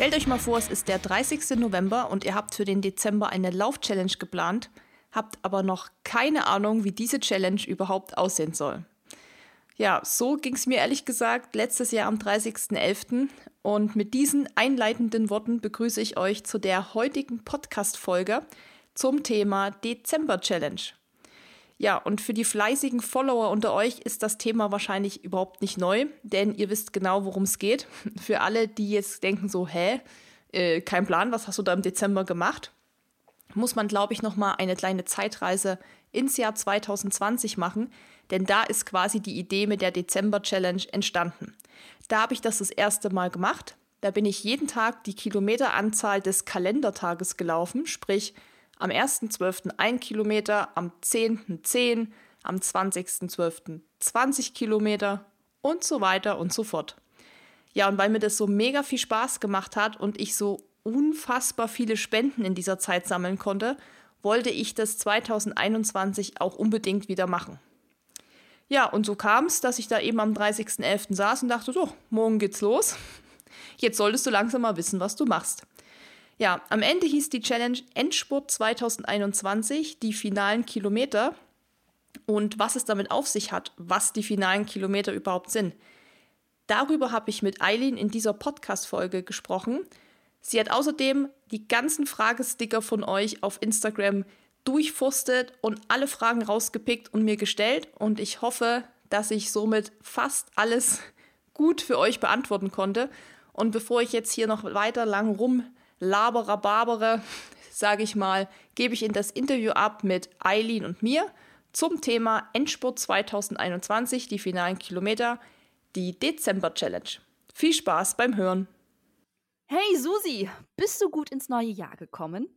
Stellt euch mal vor, es ist der 30. November und ihr habt für den Dezember eine Lauf-Challenge geplant, habt aber noch keine Ahnung, wie diese Challenge überhaupt aussehen soll. Ja, so ging es mir ehrlich gesagt letztes Jahr am 30.11. Und mit diesen einleitenden Worten begrüße ich euch zu der heutigen Podcast-Folge zum Thema Dezember Challenge. Ja, und für die fleißigen Follower unter euch ist das Thema wahrscheinlich überhaupt nicht neu, denn ihr wisst genau, worum es geht. Für alle, die jetzt denken so, hä, äh, kein Plan, was hast du da im Dezember gemacht? Muss man, glaube ich, noch mal eine kleine Zeitreise ins Jahr 2020 machen, denn da ist quasi die Idee mit der Dezember Challenge entstanden. Da habe ich das das erste Mal gemacht. Da bin ich jeden Tag die Kilometeranzahl des Kalendertages gelaufen, sprich am 1.12. 1 Kilometer, am 10.10, 10, am 20.12. 20 Kilometer und so weiter und so fort. Ja, und weil mir das so mega viel Spaß gemacht hat und ich so unfassbar viele Spenden in dieser Zeit sammeln konnte, wollte ich das 2021 auch unbedingt wieder machen. Ja, und so kam es, dass ich da eben am 30.11. saß und dachte, so, morgen geht's los. Jetzt solltest du langsam mal wissen, was du machst. Ja, am Ende hieß die Challenge Endspurt 2021, die finalen Kilometer und was es damit auf sich hat, was die finalen Kilometer überhaupt sind. Darüber habe ich mit Eileen in dieser Podcast-Folge gesprochen. Sie hat außerdem die ganzen Fragesticker von euch auf Instagram durchforstet und alle Fragen rausgepickt und mir gestellt. Und ich hoffe, dass ich somit fast alles gut für euch beantworten konnte. Und bevor ich jetzt hier noch weiter lang rum labere, barbere, sage ich mal, gebe ich in das Interview ab mit Eileen und mir zum Thema Endspurt 2021, die finalen Kilometer, die Dezember Challenge. Viel Spaß beim Hören. Hey Susi, bist du gut ins neue Jahr gekommen?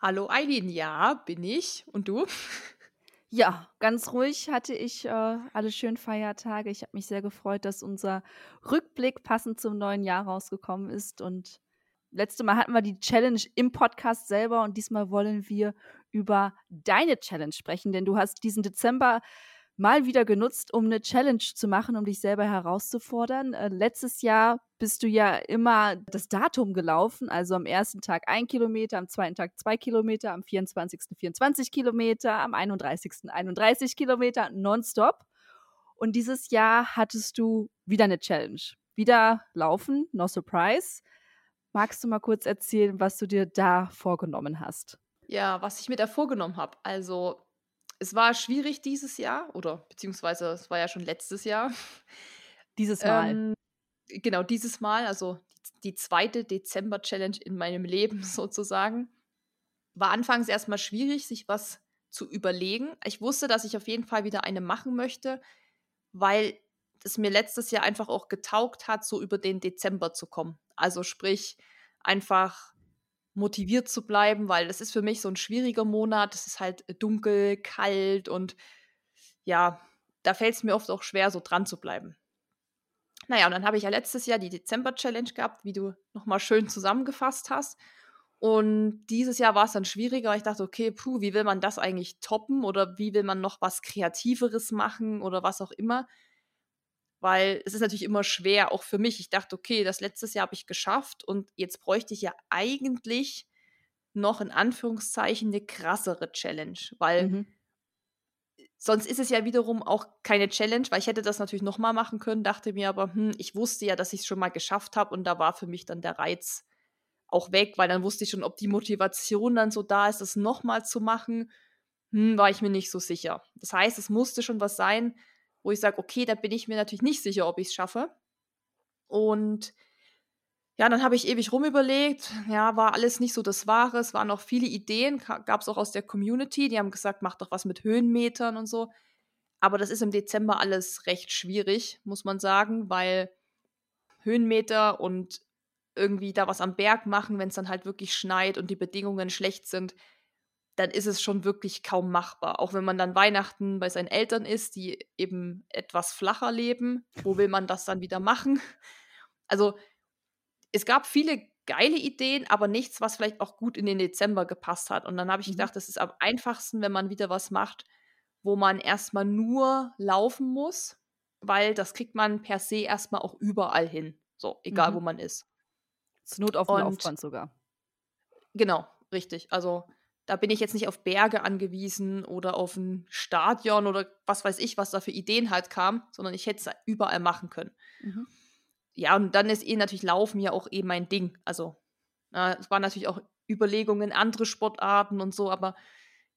Hallo Eileen, ja, bin ich. Und du? Ja, ganz ruhig hatte ich äh, alle schönen Feiertage. Ich habe mich sehr gefreut, dass unser Rückblick passend zum neuen Jahr rausgekommen ist und letzte Mal hatten wir die Challenge im Podcast selber und diesmal wollen wir über deine Challenge sprechen, denn du hast diesen Dezember mal wieder genutzt, um eine Challenge zu machen, um dich selber herauszufordern. Äh, letztes Jahr bist du ja immer das Datum gelaufen, also am ersten Tag ein Kilometer, am zweiten Tag zwei Kilometer, am 24. 24 Kilometer, am 31. 31 Kilometer, nonstop. Und dieses Jahr hattest du wieder eine Challenge. Wieder laufen, no surprise. Magst du mal kurz erzählen, was du dir da vorgenommen hast? Ja, was ich mir da vorgenommen habe. Also, es war schwierig dieses Jahr, oder beziehungsweise es war ja schon letztes Jahr. Dieses Mal. Ähm, genau, dieses Mal, also die, die zweite Dezember-Challenge in meinem Leben sozusagen. War anfangs erstmal schwierig, sich was zu überlegen. Ich wusste, dass ich auf jeden Fall wieder eine machen möchte, weil es mir letztes Jahr einfach auch getaugt hat, so über den Dezember zu kommen. Also sprich, einfach motiviert zu bleiben, weil das ist für mich so ein schwieriger Monat. Es ist halt dunkel, kalt und ja, da fällt es mir oft auch schwer, so dran zu bleiben. Naja, und dann habe ich ja letztes Jahr die Dezember-Challenge gehabt, wie du nochmal schön zusammengefasst hast. Und dieses Jahr war es dann schwieriger. Ich dachte, okay, puh, wie will man das eigentlich toppen oder wie will man noch was Kreativeres machen oder was auch immer weil es ist natürlich immer schwer, auch für mich. Ich dachte, okay, das letztes Jahr habe ich geschafft und jetzt bräuchte ich ja eigentlich noch in Anführungszeichen eine krassere Challenge, weil mhm. sonst ist es ja wiederum auch keine Challenge, weil ich hätte das natürlich nochmal machen können, dachte mir aber, hm, ich wusste ja, dass ich es schon mal geschafft habe und da war für mich dann der Reiz auch weg, weil dann wusste ich schon, ob die Motivation dann so da ist, das nochmal zu machen, hm, war ich mir nicht so sicher. Das heißt, es musste schon was sein, wo ich sage, okay, da bin ich mir natürlich nicht sicher, ob ich es schaffe. Und ja, dann habe ich ewig rumüberlegt. Ja, war alles nicht so das Wahre. Es waren auch viele Ideen, gab es auch aus der Community. Die haben gesagt, mach doch was mit Höhenmetern und so. Aber das ist im Dezember alles recht schwierig, muss man sagen, weil Höhenmeter und irgendwie da was am Berg machen, wenn es dann halt wirklich schneit und die Bedingungen schlecht sind, dann ist es schon wirklich kaum machbar. Auch wenn man dann Weihnachten bei seinen Eltern ist, die eben etwas flacher leben, wo will man das dann wieder machen? Also es gab viele geile Ideen, aber nichts, was vielleicht auch gut in den Dezember gepasst hat. Und dann habe ich mhm. gedacht, das ist am einfachsten, wenn man wieder was macht, wo man erstmal nur laufen muss, weil das kriegt man per se erstmal auch überall hin. So, egal mhm. wo man ist. Zur Not auf dem Laufband sogar. Genau, richtig. Also da bin ich jetzt nicht auf Berge angewiesen oder auf ein Stadion oder was weiß ich, was da für Ideen halt kam, sondern ich hätte es überall machen können. Mhm. Ja, und dann ist eh natürlich Laufen ja auch eh mein Ding. Also es waren natürlich auch Überlegungen, andere Sportarten und so, aber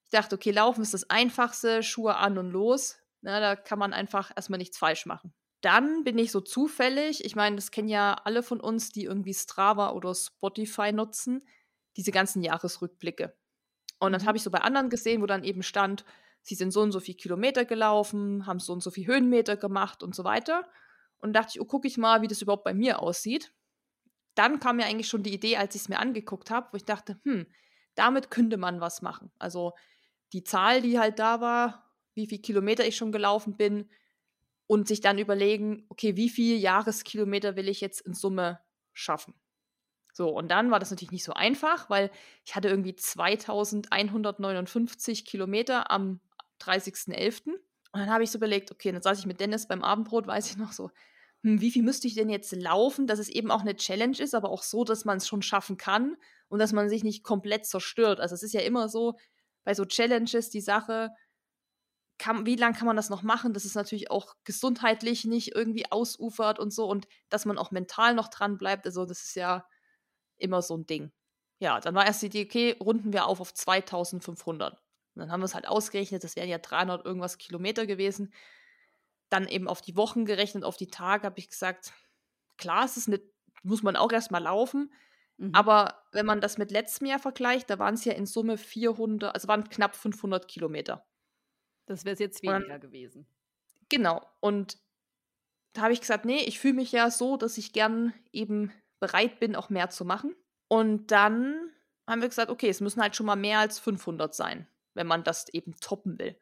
ich dachte, okay, Laufen ist das Einfachste, Schuhe an und los. Na, da kann man einfach erstmal nichts falsch machen. Dann bin ich so zufällig, ich meine, das kennen ja alle von uns, die irgendwie Strava oder Spotify nutzen, diese ganzen Jahresrückblicke. Und dann mhm. habe ich so bei anderen gesehen, wo dann eben stand, sie sind so und so viel Kilometer gelaufen, haben so und so viel Höhenmeter gemacht und so weiter. Und dachte ich, oh, gucke ich mal, wie das überhaupt bei mir aussieht. Dann kam mir eigentlich schon die Idee, als ich es mir angeguckt habe, wo ich dachte, hm, damit könnte man was machen. Also die Zahl, die halt da war, wie viele Kilometer ich schon gelaufen bin und sich dann überlegen, okay, wie viele Jahreskilometer will ich jetzt in Summe schaffen? So, und dann war das natürlich nicht so einfach, weil ich hatte irgendwie 2159 Kilometer am 30.11. Und dann habe ich so überlegt, okay, dann saß ich mit Dennis beim Abendbrot, weiß ich noch so, hm, wie viel müsste ich denn jetzt laufen, dass es eben auch eine Challenge ist, aber auch so, dass man es schon schaffen kann und dass man sich nicht komplett zerstört. Also es ist ja immer so, bei so Challenges die Sache, kann, wie lange kann man das noch machen, dass es natürlich auch gesundheitlich nicht irgendwie ausufert und so und dass man auch mental noch dran bleibt. Also das ist ja immer so ein Ding. Ja, dann war erst die Idee, okay, runden wir auf auf 2500. Und dann haben wir es halt ausgerechnet, das wären ja 300 irgendwas Kilometer gewesen. Dann eben auf die Wochen gerechnet, auf die Tage habe ich gesagt, klar, es ist eine, muss man auch erstmal laufen. Mhm. Aber wenn man das mit letztem Jahr vergleicht, da waren es ja in Summe 400, also waren knapp 500 Kilometer. Das wäre jetzt weniger Und, gewesen. Genau. Und da habe ich gesagt, nee, ich fühle mich ja so, dass ich gern eben bereit bin, auch mehr zu machen. Und dann haben wir gesagt, okay, es müssen halt schon mal mehr als 500 sein, wenn man das eben toppen will.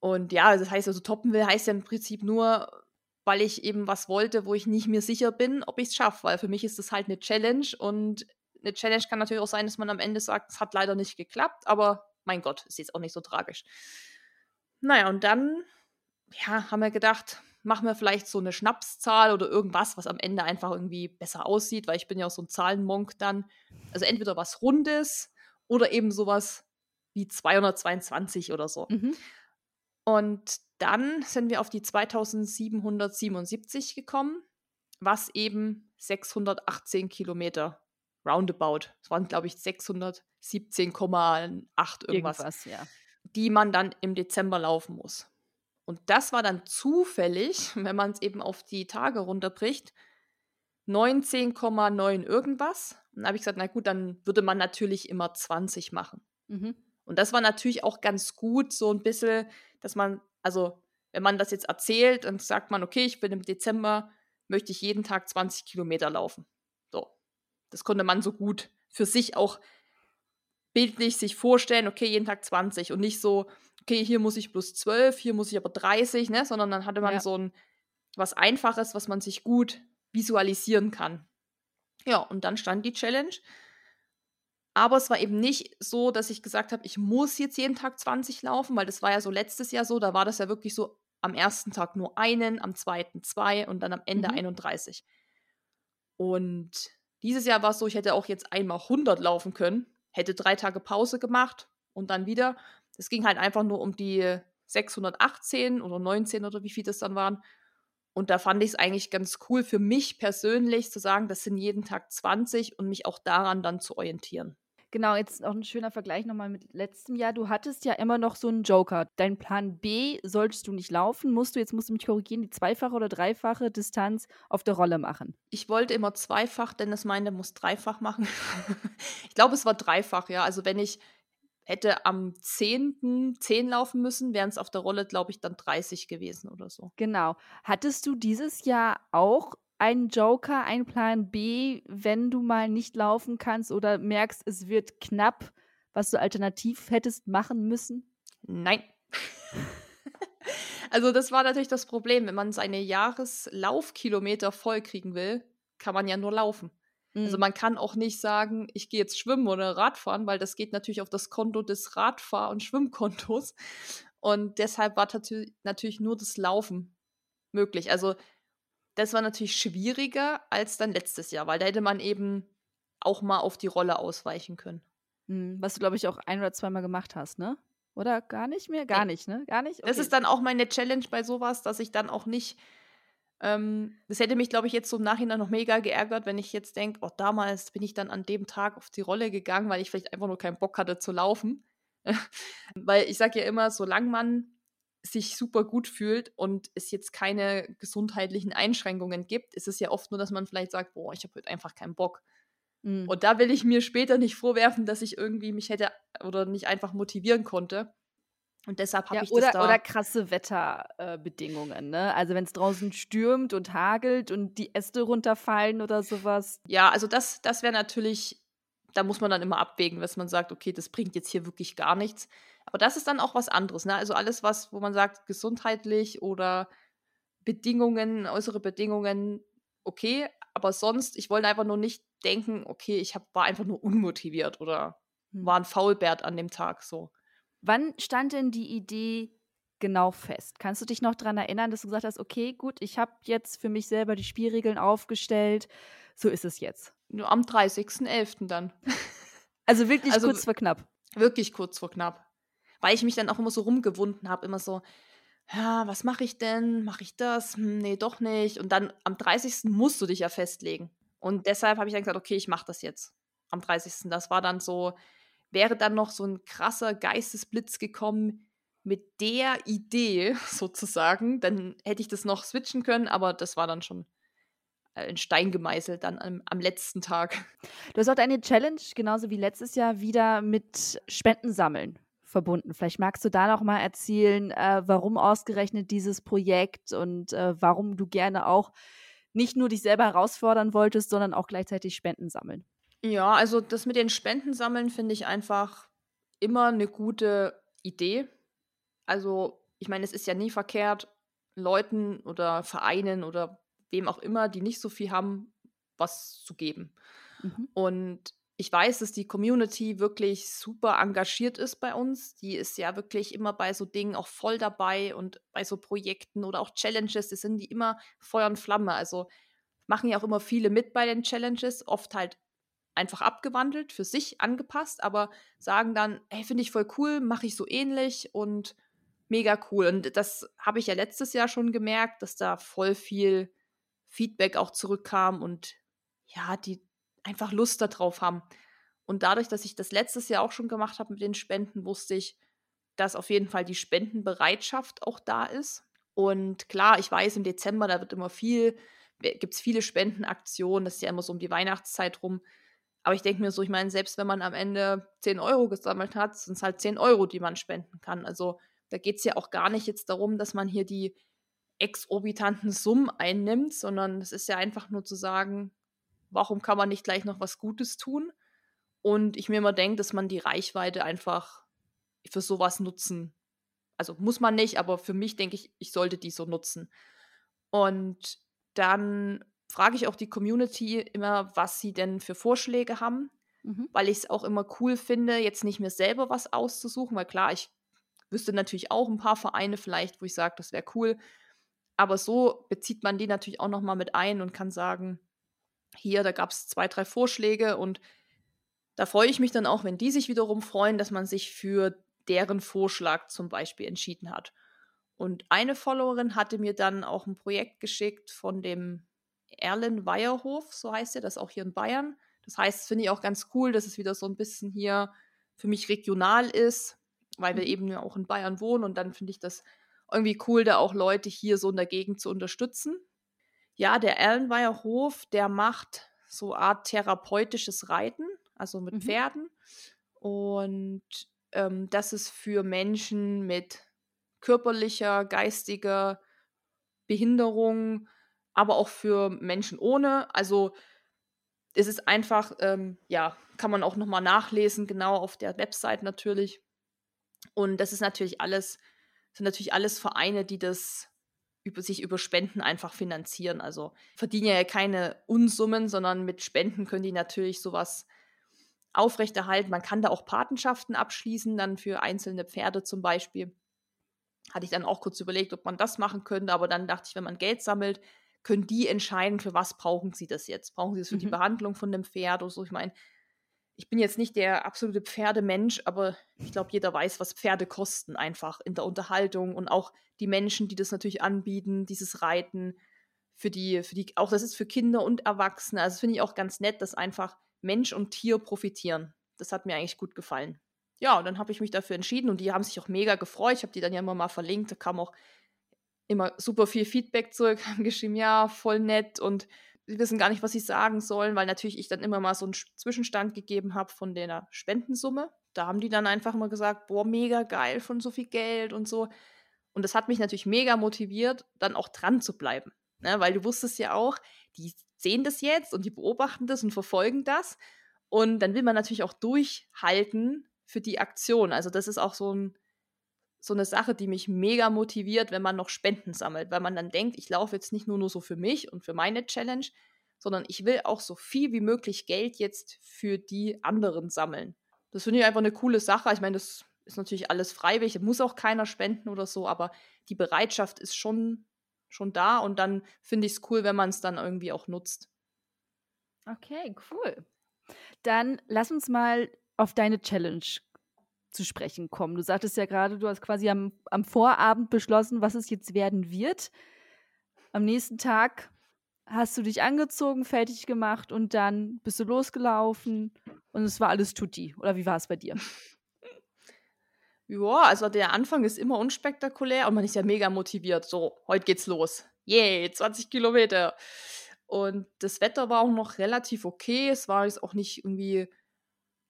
Und ja, das heißt also, toppen will heißt ja im Prinzip nur, weil ich eben was wollte, wo ich nicht mir sicher bin, ob ich es schaffe. Weil für mich ist das halt eine Challenge und eine Challenge kann natürlich auch sein, dass man am Ende sagt, es hat leider nicht geklappt, aber mein Gott, ist jetzt auch nicht so tragisch. Naja, und dann ja, haben wir gedacht, machen wir vielleicht so eine Schnapszahl oder irgendwas, was am Ende einfach irgendwie besser aussieht, weil ich bin ja auch so ein Zahlenmonk dann. Also entweder was Rundes oder eben sowas wie 222 oder so. Mhm. Und dann sind wir auf die 2777 gekommen, was eben 618 Kilometer roundabout. Es waren, glaube ich, 617,8 irgendwas, irgendwas ja. die man dann im Dezember laufen muss. Und das war dann zufällig, wenn man es eben auf die Tage runterbricht, 19,9 irgendwas. Und dann habe ich gesagt, na gut, dann würde man natürlich immer 20 machen. Mhm. Und das war natürlich auch ganz gut, so ein bisschen, dass man, also wenn man das jetzt erzählt, dann sagt man, okay, ich bin im Dezember, möchte ich jeden Tag 20 Kilometer laufen. So. Das konnte man so gut für sich auch bildlich sich vorstellen, okay, jeden Tag 20 und nicht so, okay, hier muss ich plus 12, hier muss ich aber 30, ne, sondern dann hatte man ja. so ein was Einfaches, was man sich gut visualisieren kann. Ja, und dann stand die Challenge. Aber es war eben nicht so, dass ich gesagt habe, ich muss jetzt jeden Tag 20 laufen, weil das war ja so letztes Jahr so, da war das ja wirklich so am ersten Tag nur einen, am zweiten zwei und dann am Ende mhm. 31. Und dieses Jahr war es so, ich hätte auch jetzt einmal 100 laufen können, hätte drei Tage Pause gemacht und dann wieder. Es ging halt einfach nur um die 618 oder 19 oder wie viel das dann waren. Und da fand ich es eigentlich ganz cool für mich persönlich zu sagen, das sind jeden Tag 20 und mich auch daran dann zu orientieren. Genau, jetzt auch ein schöner Vergleich nochmal mit letztem Jahr. Du hattest ja immer noch so einen Joker. Dein Plan B solltest du nicht laufen, musst du, jetzt musst du mich korrigieren, die zweifache oder dreifache Distanz auf der Rolle machen. Ich wollte immer zweifach, denn es meinte, muss dreifach machen. ich glaube, es war dreifach, ja. Also wenn ich hätte am 10. 10 laufen müssen, wären es auf der Rolle, glaube ich, dann 30 gewesen oder so. Genau. Hattest du dieses Jahr auch einen Joker, einen Plan B, wenn du mal nicht laufen kannst oder merkst, es wird knapp, was du alternativ hättest machen müssen? Nein. also das war natürlich das Problem, wenn man seine Jahreslaufkilometer voll kriegen will, kann man ja nur laufen. Also mhm. man kann auch nicht sagen, ich gehe jetzt schwimmen oder Radfahren, weil das geht natürlich auf das Konto des Radfahr- und Schwimmkontos. Und deshalb war natürlich nur das Laufen möglich. Also das war natürlich schwieriger als dann letztes Jahr, weil da hätte man eben auch mal auf die Rolle ausweichen können. Hm, was du, glaube ich, auch ein oder zweimal gemacht hast, ne? Oder gar nicht mehr? Gar nee. nicht, ne? Gar nicht? Okay. Das ist dann auch meine Challenge bei sowas, dass ich dann auch nicht. Ähm, das hätte mich, glaube ich, jetzt so im Nachhinein noch mega geärgert, wenn ich jetzt denke, oh, damals bin ich dann an dem Tag auf die Rolle gegangen, weil ich vielleicht einfach nur keinen Bock hatte zu laufen. weil ich sage ja immer, solange man sich super gut fühlt und es jetzt keine gesundheitlichen Einschränkungen gibt, ist es ja oft nur, dass man vielleicht sagt, boah, ich habe heute einfach keinen Bock. Mhm. Und da will ich mir später nicht vorwerfen, dass ich irgendwie mich hätte oder nicht einfach motivieren konnte. Und deshalb habe ja, ich oder, das da Oder krasse Wetterbedingungen, äh, ne? Also wenn es draußen stürmt und hagelt und die Äste runterfallen oder sowas. Ja, also das, das wäre natürlich, da muss man dann immer abwägen, dass man sagt, okay, das bringt jetzt hier wirklich gar nichts. Aber das ist dann auch was anderes, ne? Also alles, was, wo man sagt, gesundheitlich oder Bedingungen, äußere Bedingungen, okay, aber sonst, ich wollte einfach nur nicht denken, okay, ich hab, war einfach nur unmotiviert oder hm. war ein Faulbert an dem Tag so. Wann stand denn die Idee genau fest? Kannst du dich noch daran erinnern, dass du gesagt hast, okay, gut, ich habe jetzt für mich selber die Spielregeln aufgestellt, so ist es jetzt? Nur am 30.11. dann. Also wirklich also, kurz vor knapp. Wirklich kurz vor knapp. Weil ich mich dann auch immer so rumgewunden habe, immer so, ja, was mache ich denn? Mache ich das? Hm, nee, doch nicht. Und dann am 30. musst du dich ja festlegen. Und deshalb habe ich dann gesagt, okay, ich mache das jetzt. Am 30. Das war dann so, wäre dann noch so ein krasser Geistesblitz gekommen mit der Idee sozusagen, dann hätte ich das noch switchen können, aber das war dann schon äh, in Stein gemeißelt dann am, am, letzten Tag. Du hast auch deine Challenge, genauso wie letztes Jahr, wieder mit Spenden sammeln verbunden. Vielleicht magst du da noch mal erzählen, äh, warum ausgerechnet dieses Projekt und äh, warum du gerne auch nicht nur dich selber herausfordern wolltest, sondern auch gleichzeitig Spenden sammeln. Ja, also das mit den Spenden sammeln finde ich einfach immer eine gute Idee. Also, ich meine, es ist ja nie verkehrt, Leuten oder Vereinen oder wem auch immer, die nicht so viel haben, was zu geben. Mhm. Und ich weiß, dass die Community wirklich super engagiert ist bei uns. Die ist ja wirklich immer bei so Dingen auch voll dabei und bei so Projekten oder auch Challenges, das sind die immer Feuer und Flamme. Also machen ja auch immer viele mit bei den Challenges, oft halt einfach abgewandelt, für sich angepasst, aber sagen dann, hey, finde ich voll cool, mache ich so ähnlich und mega cool. Und das habe ich ja letztes Jahr schon gemerkt, dass da voll viel Feedback auch zurückkam und ja, die einfach Lust darauf haben. Und dadurch, dass ich das letztes Jahr auch schon gemacht habe mit den Spenden, wusste ich, dass auf jeden Fall die Spendenbereitschaft auch da ist. Und klar, ich weiß, im Dezember, da wird immer viel, gibt es viele Spendenaktionen, das ist ja immer so um die Weihnachtszeit rum. Aber ich denke mir so, ich meine, selbst wenn man am Ende 10 Euro gesammelt hat, sind es halt 10 Euro, die man spenden kann. Also da geht es ja auch gar nicht jetzt darum, dass man hier die exorbitanten Summen einnimmt, sondern es ist ja einfach nur zu sagen, warum kann man nicht gleich noch was Gutes tun? Und ich mir immer denke, dass man die Reichweite einfach für sowas nutzen. Also muss man nicht, aber für mich denke ich, ich sollte die so nutzen. Und dann frage ich auch die Community immer, was sie denn für Vorschläge haben, mhm. weil ich es auch immer cool finde, jetzt nicht mir selber was auszusuchen, weil klar, ich wüsste natürlich auch ein paar Vereine vielleicht, wo ich sage, das wäre cool. Aber so bezieht man die natürlich auch nochmal mit ein und kann sagen, hier, da gab es zwei, drei Vorschläge und da freue ich mich dann auch, wenn die sich wiederum freuen, dass man sich für deren Vorschlag zum Beispiel entschieden hat. Und eine Followerin hatte mir dann auch ein Projekt geschickt von dem Erlen Weierhof, so heißt er, das auch hier in Bayern. Das heißt, finde ich auch ganz cool, dass es wieder so ein bisschen hier für mich regional ist, weil wir mhm. eben ja auch in Bayern wohnen und dann finde ich das irgendwie cool, da auch Leute hier so in der Gegend zu unterstützen. Ja, der Erlenweier Hof, der macht so Art therapeutisches Reiten, also mit mhm. Pferden. Und ähm, das ist für Menschen mit körperlicher, geistiger Behinderung, aber auch für Menschen ohne. Also es ist einfach, ähm, ja, kann man auch nochmal nachlesen, genau auf der Website natürlich. Und das ist natürlich alles, sind natürlich alles Vereine, die das über sich über Spenden einfach finanzieren. Also verdienen ja keine Unsummen, sondern mit Spenden können die natürlich sowas aufrechterhalten. Man kann da auch Patenschaften abschließen, dann für einzelne Pferde zum Beispiel. Hatte ich dann auch kurz überlegt, ob man das machen könnte, aber dann dachte ich, wenn man Geld sammelt, können die entscheiden, für was brauchen sie das jetzt. Brauchen sie das für mhm. die Behandlung von dem Pferd oder so? Ich meine, ich bin jetzt nicht der absolute Pferdemensch, aber ich glaube, jeder weiß, was Pferde kosten, einfach in der Unterhaltung und auch die Menschen, die das natürlich anbieten, dieses Reiten, für die, für die, auch das ist für Kinder und Erwachsene. Also finde ich auch ganz nett, dass einfach Mensch und Tier profitieren. Das hat mir eigentlich gut gefallen. Ja, und dann habe ich mich dafür entschieden und die haben sich auch mega gefreut. Ich habe die dann ja immer mal verlinkt. Da kam auch immer super viel Feedback zurück, haben geschrieben, ja, voll nett und sie wissen gar nicht, was sie sagen sollen, weil natürlich ich dann immer mal so einen Zwischenstand gegeben habe von der Spendensumme. Da haben die dann einfach immer gesagt, boah, mega geil von so viel Geld und so. Und das hat mich natürlich mega motiviert, dann auch dran zu bleiben. Ne? Weil du wusstest ja auch, die sehen das jetzt und die beobachten das und verfolgen das. Und dann will man natürlich auch durchhalten für die Aktion. Also das ist auch so, ein, so eine Sache, die mich mega motiviert, wenn man noch Spenden sammelt, weil man dann denkt, ich laufe jetzt nicht nur, nur so für mich und für meine Challenge, sondern ich will auch so viel wie möglich Geld jetzt für die anderen sammeln. Das finde ich einfach eine coole Sache. Ich meine, das ist natürlich alles freiwillig, muss auch keiner spenden oder so, aber die Bereitschaft ist schon, schon da und dann finde ich es cool, wenn man es dann irgendwie auch nutzt. Okay, cool. Dann lass uns mal auf deine Challenge zu sprechen kommen. Du sagtest ja gerade, du hast quasi am, am Vorabend beschlossen, was es jetzt werden wird. Am nächsten Tag hast du dich angezogen, fertig gemacht und dann bist du losgelaufen und es war alles tutti. Oder wie war es bei dir? Ja, also der Anfang ist immer unspektakulär und man ist ja mega motiviert. So, heute geht's los. Yay, 20 Kilometer. Und das Wetter war auch noch relativ okay. Es war jetzt auch nicht irgendwie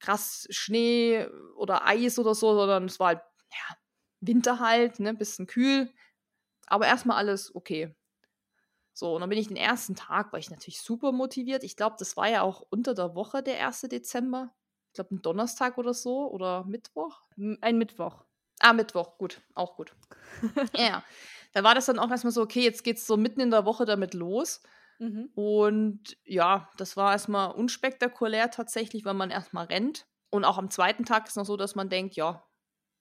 krass Schnee oder Eis oder so, sondern es war halt, ja, Winter halt, ne, bisschen kühl. Aber erstmal alles okay. So, und dann bin ich den ersten Tag, war ich natürlich super motiviert. Ich glaube, das war ja auch unter der Woche der 1. Dezember. Ich glaube, ein Donnerstag oder so oder Mittwoch. Ein Mittwoch. Ah, Mittwoch, gut, auch gut. ja, da war das dann auch erstmal so, okay, jetzt geht's so mitten in der Woche damit los. Mhm. Und ja, das war erstmal unspektakulär tatsächlich, weil man erstmal rennt. Und auch am zweiten Tag ist es noch so, dass man denkt, ja,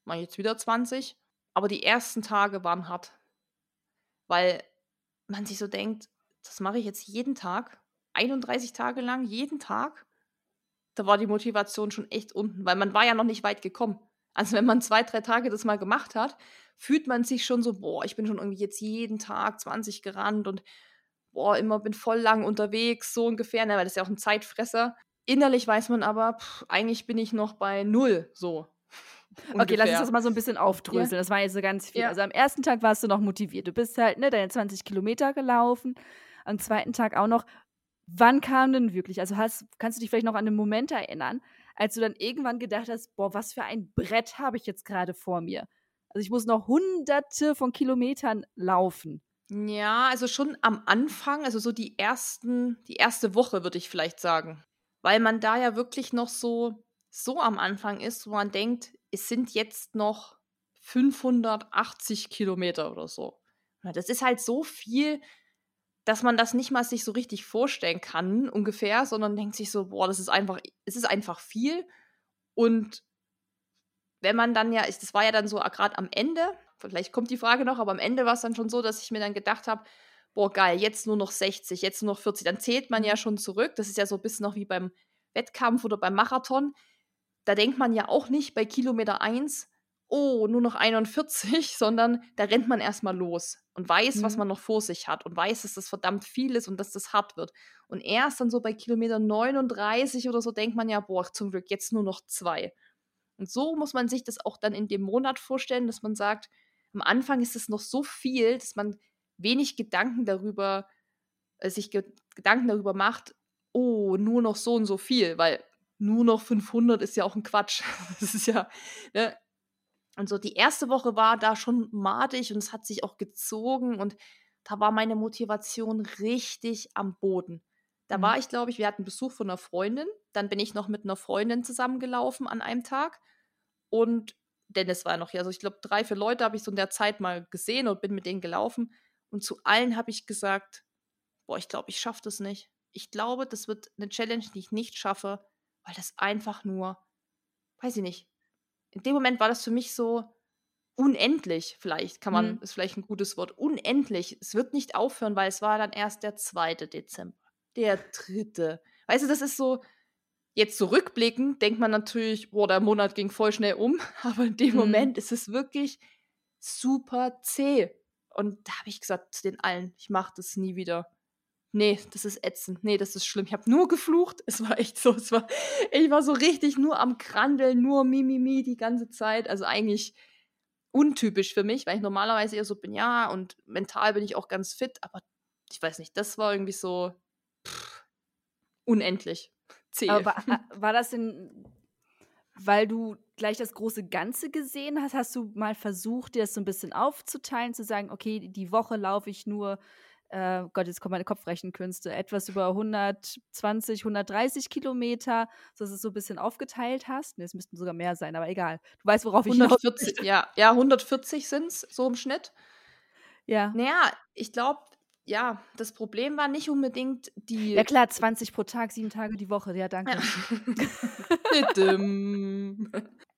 mach jetzt wieder 20. Aber die ersten Tage waren hart. Weil man sich so denkt, das mache ich jetzt jeden Tag, 31 Tage lang, jeden Tag. Da war die Motivation schon echt unten, weil man war ja noch nicht weit gekommen. Also wenn man zwei, drei Tage das mal gemacht hat, fühlt man sich schon so, boah, ich bin schon irgendwie jetzt jeden Tag 20 gerannt und boah, immer bin voll lang unterwegs, so ungefähr, ne, weil das ist ja auch ein Zeitfresser. Innerlich weiß man aber, pff, eigentlich bin ich noch bei null, so. Okay, lass uns das mal so ein bisschen aufdröseln. Ja. Das war jetzt so ganz viel. Ja. Also am ersten Tag warst du noch motiviert. Du bist halt, ne, deine 20 Kilometer gelaufen. Am zweiten Tag auch noch. Wann kam denn wirklich? Also hast, kannst du dich vielleicht noch an den Moment erinnern, als du dann irgendwann gedacht hast, boah, was für ein Brett habe ich jetzt gerade vor mir? Also ich muss noch hunderte von Kilometern laufen. Ja, also schon am Anfang, also so die ersten, die erste Woche würde ich vielleicht sagen. Weil man da ja wirklich noch so, so am Anfang ist, wo man denkt, es sind jetzt noch 580 Kilometer oder so. Das ist halt so viel, dass man das nicht mal sich so richtig vorstellen kann, ungefähr, sondern denkt sich so, boah, das ist einfach, es ist einfach viel. Und wenn man dann ja, das war ja dann so gerade am Ende, vielleicht kommt die Frage noch, aber am Ende war es dann schon so, dass ich mir dann gedacht habe, boah, geil, jetzt nur noch 60, jetzt nur noch 40. Dann zählt man ja schon zurück. Das ist ja so ein bisschen noch wie beim Wettkampf oder beim Marathon. Da denkt man ja auch nicht bei Kilometer 1, oh, nur noch 41, sondern da rennt man erstmal los und weiß, mhm. was man noch vor sich hat und weiß, dass das verdammt viel ist und dass das hart wird. Und erst dann so bei Kilometer 39 oder so denkt man ja, boah, zum Glück jetzt nur noch zwei. Und so muss man sich das auch dann in dem Monat vorstellen, dass man sagt, am Anfang ist es noch so viel, dass man wenig Gedanken darüber, äh, sich ge Gedanken darüber macht, oh, nur noch so und so viel, weil nur noch 500 ist ja auch ein Quatsch. Das ist ja, ne? Und so die erste Woche war da schon madig und es hat sich auch gezogen und da war meine Motivation richtig am Boden. Da mhm. war ich, glaube ich, wir hatten Besuch von einer Freundin. Dann bin ich noch mit einer Freundin zusammengelaufen an einem Tag. Und Dennis war noch hier. Also ich glaube, drei, vier Leute habe ich so in der Zeit mal gesehen und bin mit denen gelaufen. Und zu allen habe ich gesagt, boah, ich glaube, ich schaffe das nicht. Ich glaube, das wird eine Challenge, die ich nicht schaffe, weil das einfach nur, weiß ich nicht. In dem Moment war das für mich so, unendlich, vielleicht kann man, Mhm. ist vielleicht ein gutes Wort, unendlich. Es wird nicht aufhören, weil es war dann erst der 2. Dezember, der 3. Weißt du, das ist so, jetzt zurückblickend denkt man natürlich, boah, der Monat ging voll schnell um, aber in dem Mhm. Moment ist es wirklich super zäh. Und da habe ich gesagt zu den allen, ich mache das nie wieder. Nee, das ist ätzend. Nee, das ist schlimm. Ich habe nur geflucht. Es war echt so, es war, ich war so richtig nur am Krandeln, nur Mimimi die ganze Zeit. Also eigentlich untypisch für mich, weil ich normalerweise eher so bin, ja, und mental bin ich auch ganz fit, aber ich weiß nicht, das war irgendwie so pff, unendlich. Zäh. Aber war, a- war das denn, weil du gleich das große Ganze gesehen hast? Hast du mal versucht, dir das so ein bisschen aufzuteilen, zu sagen, okay, die Woche laufe ich nur, äh, Gott, jetzt kommen meine Kopfrechenkünste, etwas über 120, 130 Kilometer, sodass du es so ein bisschen aufgeteilt hast? Ne, es müssten sogar mehr sein, aber egal. Du weißt, worauf ich hinaus 140, ja, ja, 140 sind es so im Schnitt. Ja. Naja, ich glaube, ja, das Problem war nicht unbedingt die. Ja klar, 20 pro Tag, sieben Tage die Woche. Ja, danke.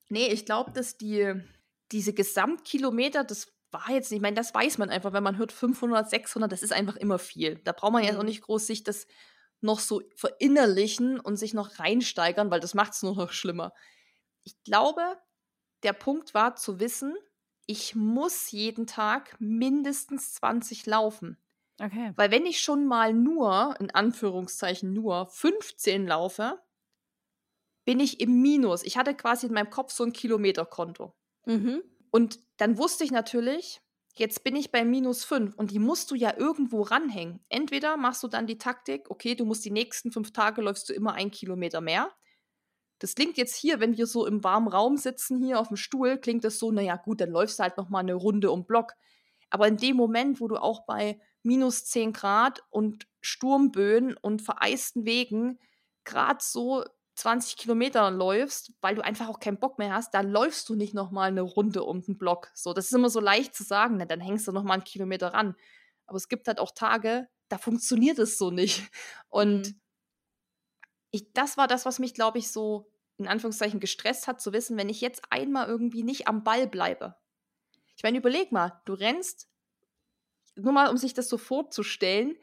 Nee, ich glaube, dass die, diese Gesamtkilometer, das war jetzt nicht, ich meine, das weiß man einfach, wenn man hört 500, 600, das ist einfach immer viel. Da braucht man jetzt auch Mhm. nicht groß sich das noch so verinnerlichen und sich noch reinsteigern, weil das macht es nur noch schlimmer. Ich glaube, der Punkt war zu wissen, ich muss jeden Tag mindestens 20 laufen. Okay. Weil wenn ich schon mal nur, in Anführungszeichen nur, 15 laufe, bin ich im Minus. Ich hatte quasi in meinem Kopf so ein Kilometerkonto. Mhm. Und dann wusste ich natürlich, jetzt bin ich bei minus 5 und die musst du ja irgendwo ranhängen. Entweder machst du dann die Taktik, okay, du musst die nächsten fünf Tage läufst du immer ein Kilometer mehr. Das klingt jetzt hier, wenn wir so im warmen Raum sitzen, hier auf dem Stuhl, klingt das so, naja, gut, dann läufst du halt noch mal eine Runde um Block. Aber in dem Moment, wo du auch bei minus 10 Grad und Sturmböen und vereisten Wegen gerade so 20 Kilometer läufst, weil du einfach auch keinen Bock mehr hast, dann läufst du nicht noch mal eine Runde um den Block. So, das ist immer so leicht zu sagen, na, dann hängst du noch mal einen Kilometer ran. Aber es gibt halt auch Tage, da funktioniert es so nicht. Und Mhm. ich, das war das, was mich, glaube ich, so in Anführungszeichen gestresst hat, zu wissen, wenn ich jetzt einmal irgendwie nicht am Ball bleibe. Meine, überleg mal, du rennst, nur mal um sich das so vorzustellen,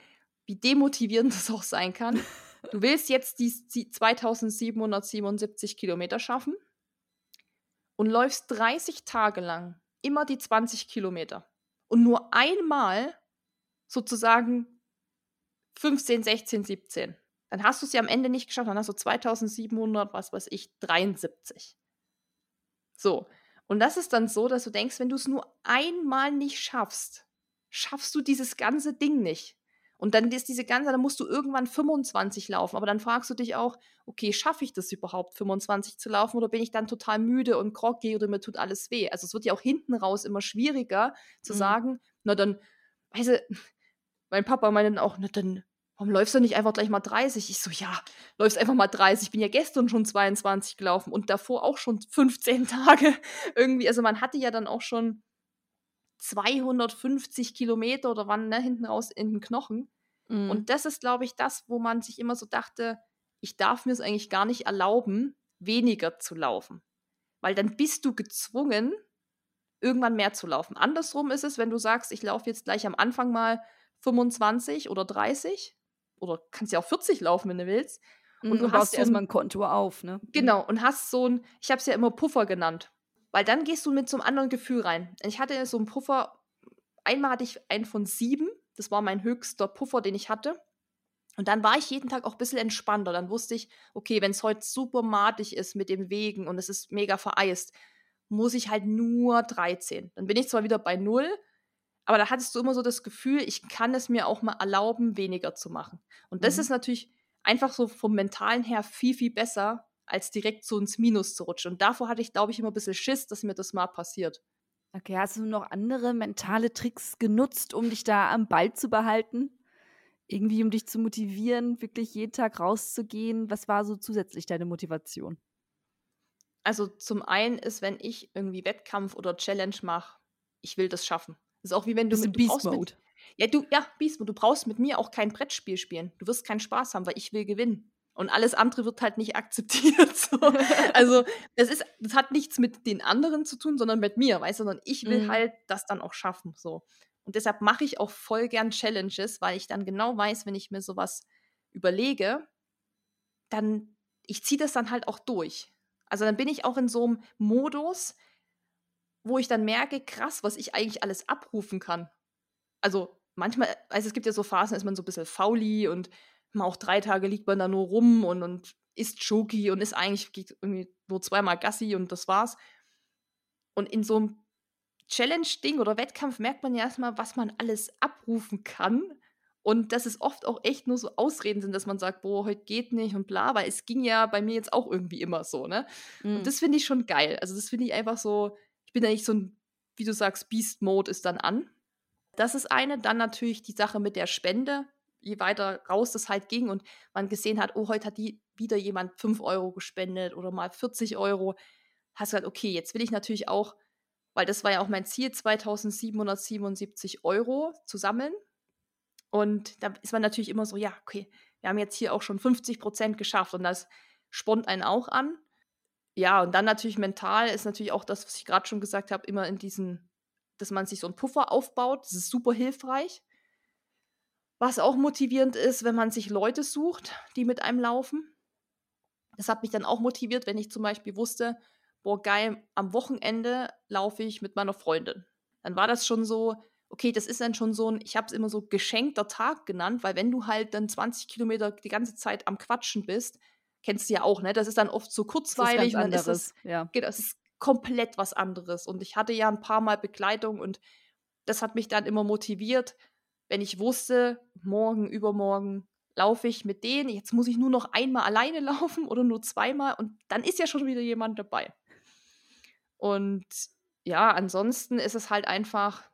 wie demotivierend das auch sein kann. Du willst jetzt die, die 2777 Kilometer schaffen und läufst 30 Tage lang immer die 20 Kilometer. Und nur einmal sozusagen 15, 16, 17. Dann hast du es ja am Ende nicht geschafft. Dann hast du 2700, was weiß ich, 73. So. Und das ist dann so, dass du denkst, wenn du es nur einmal nicht schaffst, schaffst du dieses ganze Ding nicht. Und dann ist diese ganze, dann musst du irgendwann 25 laufen. Aber dann fragst du dich auch, okay, schaffe ich das überhaupt, 25 zu laufen? Oder bin ich dann total müde und groggy oder mir tut alles weh? Also es wird ja auch hinten raus immer schwieriger zu Mhm. sagen, na dann, weißt du, mein Papa meinte dann auch, na dann, warum läufst du nicht einfach gleich mal 30? Ich so, ja, läufst einfach mal 30. Ich bin ja gestern schon 22 gelaufen und davor auch schon 15 Tage irgendwie. Also man hatte ja dann auch schon 250 Kilometer oder wann, ne, hinten raus in den Knochen. Mhm. Und das ist, glaube ich, das, wo man sich immer so dachte, ich darf mir es eigentlich gar nicht erlauben, weniger zu laufen. Weil dann bist du gezwungen, irgendwann mehr zu laufen. Andersrum ist es, wenn du sagst, ich laufe jetzt gleich am Anfang mal 25 oder 30 oder kannst ja auch 40 laufen, wenn du willst. und du du baust hast so erstmal ein- ein Konto auf, ne? Genau, und hast so ein, ich habe es ja immer Puffer genannt. Weil dann gehst du mit so einem anderen Gefühl rein. Ich hatte so einen Puffer, einmal hatte ich einen von sieben, das war mein höchster Puffer, den ich hatte. Und dann war ich jeden Tag auch ein bisschen entspannter. Dann wusste ich, okay, wenn es heute super matig ist mit den Wegen und es ist mega vereist, muss ich halt nur 13. Dann bin ich zwar wieder bei null, aber da hattest du immer so das Gefühl, ich kann es mir auch mal erlauben, weniger zu machen. Und das Mhm. ist natürlich einfach so vom Mentalen her viel, viel besser, als direkt so ins Minus zu rutschen. Und davor hatte ich, glaube ich, immer ein bisschen Schiss, dass mir das mal passiert. Okay, hast du noch andere mentale Tricks genutzt, um dich da am Ball zu behalten? Irgendwie, um dich zu motivieren, wirklich jeden Tag rauszugehen? Was war so zusätzlich deine Motivation? Also zum einen ist, wenn ich irgendwie Wettkampf oder Challenge mache, ich will das schaffen. Das ist auch wie wenn du mit du Beast mit, Mode? Ja, du, ja, Beast Mode. Du brauchst mit mir auch kein Brettspiel spielen. Du wirst keinen Spaß haben, weil ich will gewinnen. Und alles andere wird halt nicht akzeptiert. So. Also, das, ist, das hat nichts mit den anderen zu tun, sondern mit mir, weißt du, sondern ich will mhm. halt das dann auch schaffen. So. Und deshalb mache ich auch voll gern Challenges, weil ich dann genau weiß, wenn ich mir sowas überlege, dann, ich ziehe das dann halt auch durch. Also dann bin ich auch in so einem Modus, wo ich dann merke, krass, was ich eigentlich alles abrufen kann. Also manchmal, also es gibt ja so Phasen, ist man so ein bisschen fauli und mal auch drei Tage liegt man da nur rum und, und isst Schoki und ist eigentlich geht irgendwie nur zweimal Gassi und das war's. Und in so einem Challenge-Ding oder Wettkampf merkt man ja erstmal, was man alles abrufen kann. Und dass es oft auch echt nur so Ausreden sind, dass man sagt, boah, heute geht nicht und bla, weil es ging ja bei mir jetzt auch irgendwie immer so, ne? Mhm. Und das finde ich schon geil. Also das finde ich einfach so, ich bin eigentlich so ein, wie du sagst, Beast-Mode ist dann an. Das ist eine. Dann natürlich die Sache mit der Spende. Je weiter raus das halt ging und man gesehen hat, oh, heute hat die wieder jemand 5 Euro gespendet oder mal 40 Euro, hast du gesagt, okay, jetzt will ich natürlich auch weil das war ja auch mein Ziel, 2777 Euro zu sammeln. Und da ist man natürlich immer so, ja, okay, wir haben jetzt hier auch schon 50 Prozent geschafft und das spornt einen auch an. Ja, und dann natürlich mental ist natürlich auch das, was ich gerade schon gesagt habe, immer in diesen, dass man sich so einen Puffer aufbaut. Das ist super hilfreich. Was auch motivierend ist, wenn man sich Leute sucht, die mit einem laufen. Das hat mich dann auch motiviert, wenn ich zum Beispiel wusste, boah, geil, am Wochenende laufe ich mit meiner Freundin. Dann war das schon so, okay, das ist dann schon so ein, ich habe es immer so geschenkter Tag genannt, weil wenn du halt dann 20 Kilometer die ganze Zeit am Quatschen bist, kennst du ja auch, ne? Das ist dann oft so kurzweilig. Das ist ganz anderes, ist es, ja. Genau, es ist komplett was anderes. Und ich hatte ja ein paar Mal Begleitung und das hat mich dann immer motiviert, wenn ich wusste, morgen, übermorgen laufe ich mit denen, jetzt muss ich nur noch einmal alleine laufen oder nur zweimal und dann ist ja schon wieder jemand dabei. Und ja, ansonsten ist es halt einfach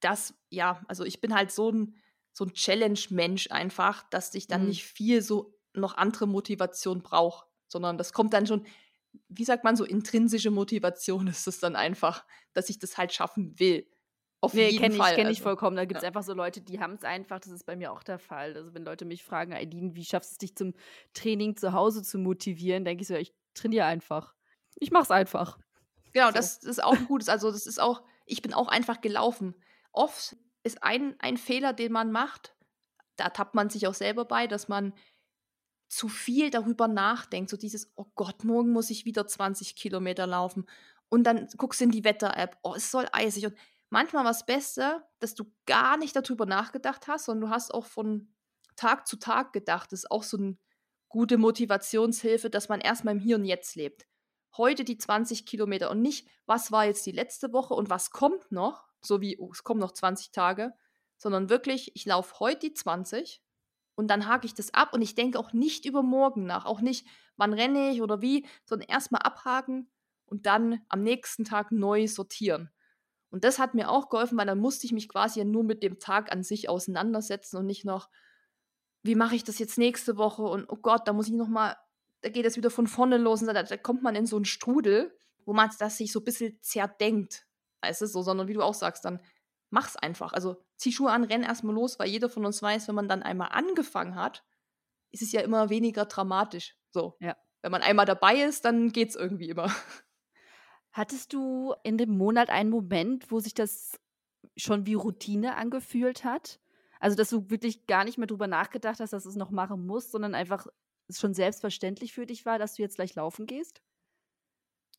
das, ja, also ich bin halt so ein, so ein Challenge-Mensch einfach, dass ich dann mhm. nicht viel so noch andere Motivation brauche, sondern das kommt dann schon, wie sagt man, so intrinsische Motivation ist es dann einfach, dass ich das halt schaffen will. Auf nee, jeden kenn Fall. Ich, kenne ich also, vollkommen. Da gibt es ja. einfach so Leute, die haben es einfach. Das ist bei mir auch der Fall. Also wenn Leute mich fragen, Aileen, wie schaffst du es dich zum Training zu Hause zu motivieren, denke ich so, ich trainiere einfach ich mach's einfach. Genau, so. das, ist auch gut. Also, das ist auch, ich bin auch einfach gelaufen. Oft ist ein, ein Fehler, den man macht, da tappt man sich auch selber bei, dass man zu viel darüber nachdenkt. So dieses, oh Gott, morgen muss ich wieder 20 Kilometer laufen. Und dann guckst du in die Wetter-App, oh, es soll eisig. Und manchmal war das Beste, dass du gar nicht darüber nachgedacht hast, sondern du hast auch von Tag zu Tag gedacht. Das ist auch so eine gute Motivationshilfe, dass man erstmal im Hier und Jetzt lebt heute die 20 Kilometer und nicht, was war jetzt die letzte Woche und was kommt noch, so wie, oh, es kommen noch 20 Tage, sondern wirklich, ich laufe heute die 20 und dann hake ich das ab und ich denke auch nicht über morgen nach, auch nicht, wann renne ich oder wie, sondern erstmal abhaken und dann am nächsten Tag neu sortieren. Und das hat mir auch geholfen, weil dann musste ich mich quasi ja nur mit dem Tag an sich auseinandersetzen und nicht noch, wie mache ich das jetzt nächste Woche und oh Gott, da muss ich noch mal da geht es wieder von vorne los und da, da kommt man in so einen Strudel, wo man das sich so ein bisschen zerdenkt. Weißt du, so, sondern wie du auch sagst, dann mach's einfach. Also zieh Schuhe an, renn erstmal los, weil jeder von uns weiß, wenn man dann einmal angefangen hat, ist es ja immer weniger dramatisch. So. Ja. Wenn man einmal dabei ist, dann geht's irgendwie immer. Hattest du in dem Monat einen Moment, wo sich das schon wie Routine angefühlt hat? Also, dass du wirklich gar nicht mehr drüber nachgedacht hast, dass du es noch machen musst, sondern einfach es schon selbstverständlich für dich war, dass du jetzt gleich laufen gehst?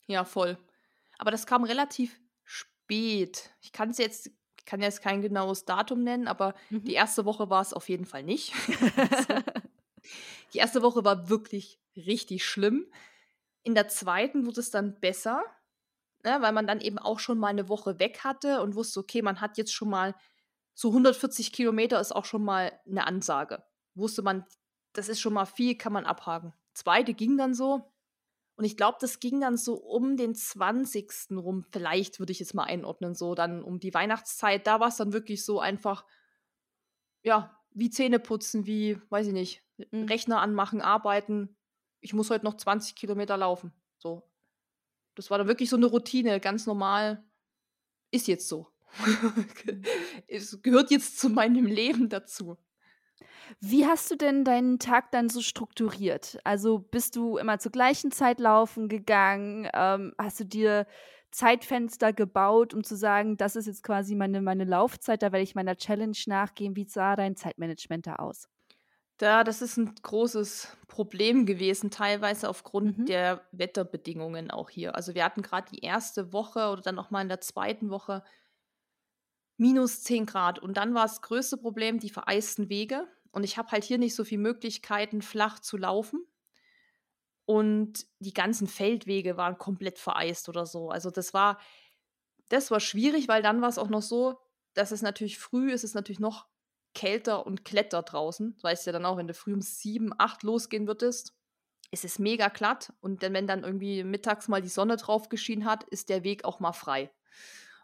Ja, voll. Aber das kam relativ spät. Ich kann es jetzt, kann jetzt kein genaues Datum nennen, aber mhm. die erste Woche war es auf jeden Fall nicht. die erste Woche war wirklich richtig schlimm. In der zweiten wurde es dann besser, ne, weil man dann eben auch schon mal eine Woche weg hatte und wusste, okay, man hat jetzt schon mal so 140 Kilometer ist auch schon mal eine Ansage. Wusste man, das ist schon mal viel, kann man abhaken. Zweite ging dann so. Und ich glaube, das ging dann so um den 20. rum. Vielleicht würde ich jetzt mal einordnen, so dann um die Weihnachtszeit. Da war es dann wirklich so einfach, ja, wie Zähne putzen, wie, weiß ich nicht, mhm. Rechner anmachen, arbeiten. Ich muss heute noch 20 Kilometer laufen. So. Das war dann wirklich so eine Routine, ganz normal. Ist jetzt so. es gehört jetzt zu meinem Leben dazu. Wie hast du denn deinen Tag dann so strukturiert? Also bist du immer zur gleichen Zeit laufen gegangen? Ähm, hast du dir Zeitfenster gebaut, um zu sagen, das ist jetzt quasi meine, meine Laufzeit, da werde ich meiner Challenge nachgehen. Wie sah dein Zeitmanagement da aus? Da, das ist ein großes Problem gewesen, teilweise aufgrund Mhm. der Wetterbedingungen auch hier. Also wir hatten gerade die erste Woche oder dann noch mal in der zweiten Woche minus 10 Grad. Und dann war das größte Problem die vereisten Wege. Und ich habe halt hier nicht so viele Möglichkeiten, flach zu laufen. Und die ganzen Feldwege waren komplett vereist oder so. Also das war, das war schwierig, weil dann war es auch noch so, dass es natürlich früh ist, es natürlich noch kälter und kletter draußen. Du weißt ja dann auch, wenn du früh um sieben, acht losgehen würdest, ist es mega glatt. Und dann, wenn dann irgendwie mittags mal die Sonne drauf geschienen hat, ist der Weg auch mal frei.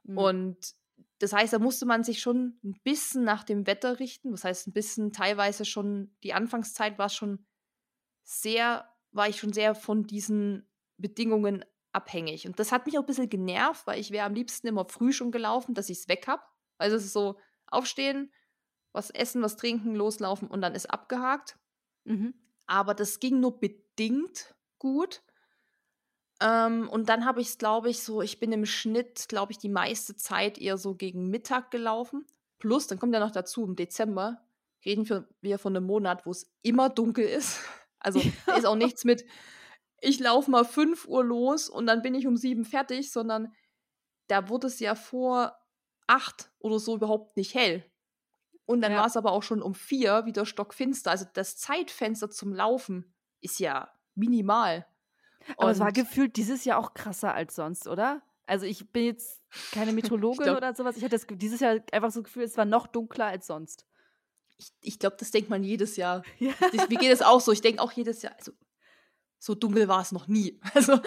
Mhm. Und das heißt, da musste man sich schon ein bisschen nach dem Wetter richten. Das heißt, ein bisschen teilweise schon, die Anfangszeit war schon sehr, war ich schon sehr von diesen Bedingungen abhängig. Und das hat mich auch ein bisschen genervt, weil ich wäre am liebsten immer früh schon gelaufen, dass ich es weg habe. Also es ist so, aufstehen, was essen, was trinken, loslaufen und dann ist abgehakt. Mhm. Aber das ging nur bedingt gut. Ähm, und dann habe ich es, glaube ich, so, ich bin im Schnitt, glaube ich, die meiste Zeit eher so gegen Mittag gelaufen. Plus, dann kommt ja noch dazu, im Dezember reden wir, wir von einem Monat, wo es immer dunkel ist. Also ist auch nichts mit, ich laufe mal 5 Uhr los und dann bin ich um 7 fertig, sondern da wurde es ja vor 8 oder so überhaupt nicht hell. Und dann Ja. war es aber auch schon um 4 wieder stockfinster. Also das Zeitfenster zum Laufen ist ja minimal. Aber es war gefühlt dieses Jahr auch krasser als sonst, oder? Also ich bin jetzt keine Meteorologin glaub- oder sowas. Ich hatte das, dieses Jahr einfach so das Gefühl, es war noch dunkler als sonst. ich, ich glaube, das denkt man jedes Jahr. Ja. Mir geht es auch so. Ich denke auch jedes Jahr, also so dunkel war es noch nie. Also,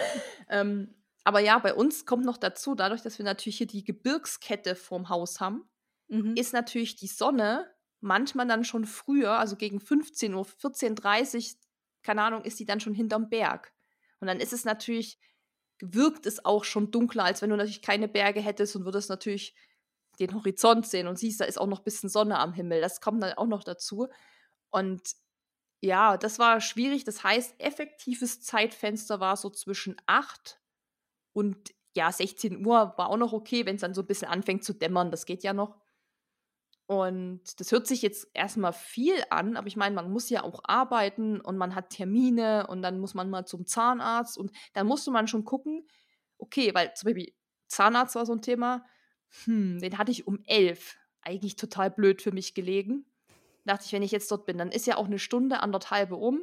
ähm, aber ja, bei uns kommt noch dazu, dadurch, dass wir natürlich hier die Gebirgskette vorm Haus haben, Mhm. ist natürlich die Sonne manchmal dann schon früher, also gegen 15 Uhr, 14.30 Uhr, keine Ahnung, ist die dann schon hinterm Berg. Und dann ist es natürlich, wirkt es auch schon dunkler, als wenn du natürlich keine Berge hättest und würdest natürlich den Horizont sehen und siehst, da ist auch noch ein bisschen Sonne am Himmel. Das kommt dann auch noch dazu. Und ja, das war schwierig. Das heißt, effektives Zeitfenster war so zwischen 8 und ja, 16 Uhr war auch noch okay, wenn es dann so ein bisschen anfängt zu dämmern. Das geht ja noch. Und das hört sich jetzt erstmal viel an, aber ich meine, man muss ja auch arbeiten und man hat Termine und dann muss man mal zum Zahnarzt und dann musste man schon gucken, okay, weil zum Beispiel Zahnarzt war so ein Thema, hm, den hatte ich um elf. Eigentlich total blöd für mich gelegen. Dachte ich, wenn ich jetzt dort bin, dann ist ja auch eine Stunde, anderthalbe um.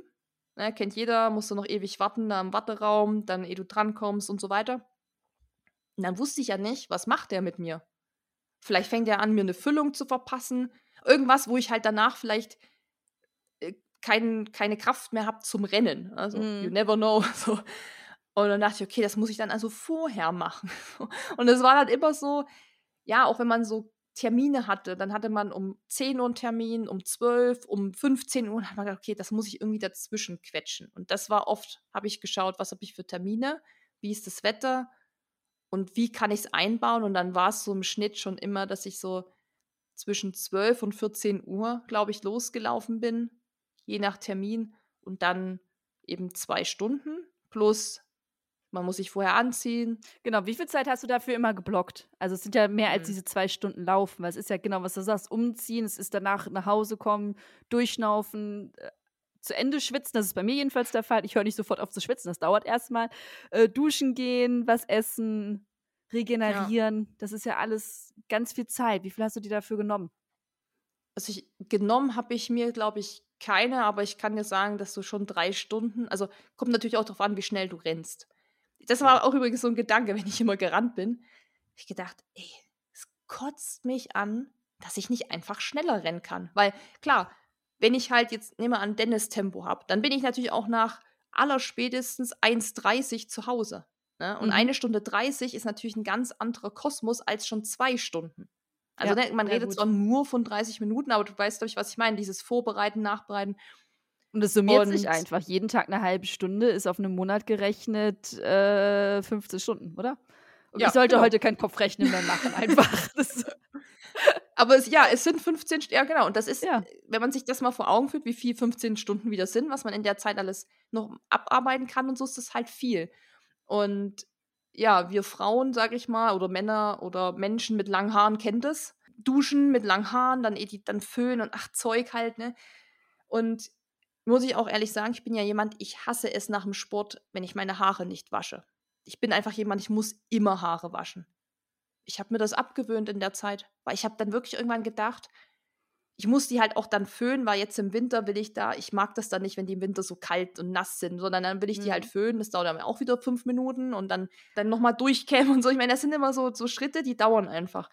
Ne, kennt jeder, musst du noch ewig warten da im Warteraum, dann ehe du drankommst und so weiter. Und dann wusste ich ja nicht, was macht der mit mir? Vielleicht fängt er an, mir eine Füllung zu verpassen. Irgendwas, wo ich halt danach vielleicht äh, kein, keine Kraft mehr habe zum Rennen. Also, Mhm. you never know. So. Und dann dachte ich, okay, das muss ich dann also vorher machen. Und es war dann immer so, ja, auch wenn man so Termine hatte, dann hatte man um 10 Uhr einen Termin, um 12, um 15 Uhr, und dann hat man gedacht, okay, das muss ich irgendwie dazwischen quetschen. Und das war oft, habe ich geschaut, was habe ich für Termine, wie ist das Wetter und wie kann ich es einbauen. Und dann war es so im Schnitt schon immer, dass ich so zwischen 12 und 14 Uhr, glaube ich, losgelaufen bin, je nach Termin. Und dann eben zwei Stunden plus, man muss sich vorher anziehen. Genau, wie viel Zeit hast du dafür immer geblockt? Also es sind ja mehr als Mhm. diese zwei Stunden Laufen, weil es ist ja genau, was du sagst, umziehen, es ist danach nach Hause kommen, durchschnaufen, äh, zu Ende schwitzen, das ist bei mir jedenfalls der Fall. Ich höre nicht sofort auf zu schwitzen, das dauert erstmal. Äh, duschen gehen, was essen, regenerieren, das ist ja alles ganz viel Zeit. Wie viel hast du dir dafür genommen? Also ich, genommen habe ich mir, glaube ich, keine, aber ich kann dir sagen, dass du schon drei Stunden, also kommt natürlich auch darauf an, wie schnell du rennst. Das war auch übrigens so ein Gedanke, wenn ich immer gerannt bin. Ich gedacht, ey, es kotzt mich an, dass ich nicht einfach schneller rennen kann. Weil klar, wenn ich halt jetzt, nehme an, Dennis-Tempo habe, dann bin ich natürlich auch nach allerspätestens 1,30 zu Hause. Ne? Und Mhm. eine Stunde 30 ist natürlich ein ganz anderer Kosmos als schon zwei Stunden. Also Ja, ne, man redet gut. zwar nur von 30 Minuten, aber du weißt, glaube ich, was ich meine. Dieses Vorbereiten, Nachbereiten. Und es summiert Und- sich einfach. Jeden Tag eine halbe Stunde ist auf einen Monat gerechnet äh, 15 Stunden, oder? Und Ja, ich sollte genau. heute keinen Kopfrechnen mehr machen, einfach. Das, Aber es, ja, es sind 15 Stunden. Ja, genau. Und das ist, Ja. wenn man sich das mal vor Augen führt, wie viel 15 Stunden wieder sind, was man in der Zeit alles noch abarbeiten kann und so, ist das halt viel. Und ja, wir Frauen, sag ich mal, oder Männer oder Menschen mit langen Haaren kennen das. Duschen mit langen Haaren, dann, dann Föhn und ach, Zeug halt, ne? Und muss ich auch ehrlich sagen, ich bin ja jemand, ich hasse es nach dem Sport, wenn ich meine Haare nicht wasche. Ich bin einfach jemand, ich muss immer Haare waschen. Ich habe mir das abgewöhnt in der Zeit, weil ich habe dann wirklich irgendwann gedacht, ich muss die halt auch dann föhnen, weil jetzt im Winter will ich da, ich mag das dann nicht, wenn die im Winter so kalt und nass sind, sondern dann will ich die halt Mhm. föhnen. Das dauert dann auch wieder fünf Minuten und dann, dann nochmal durchkämmen und so. Ich meine, das sind immer so, so Schritte, die dauern einfach.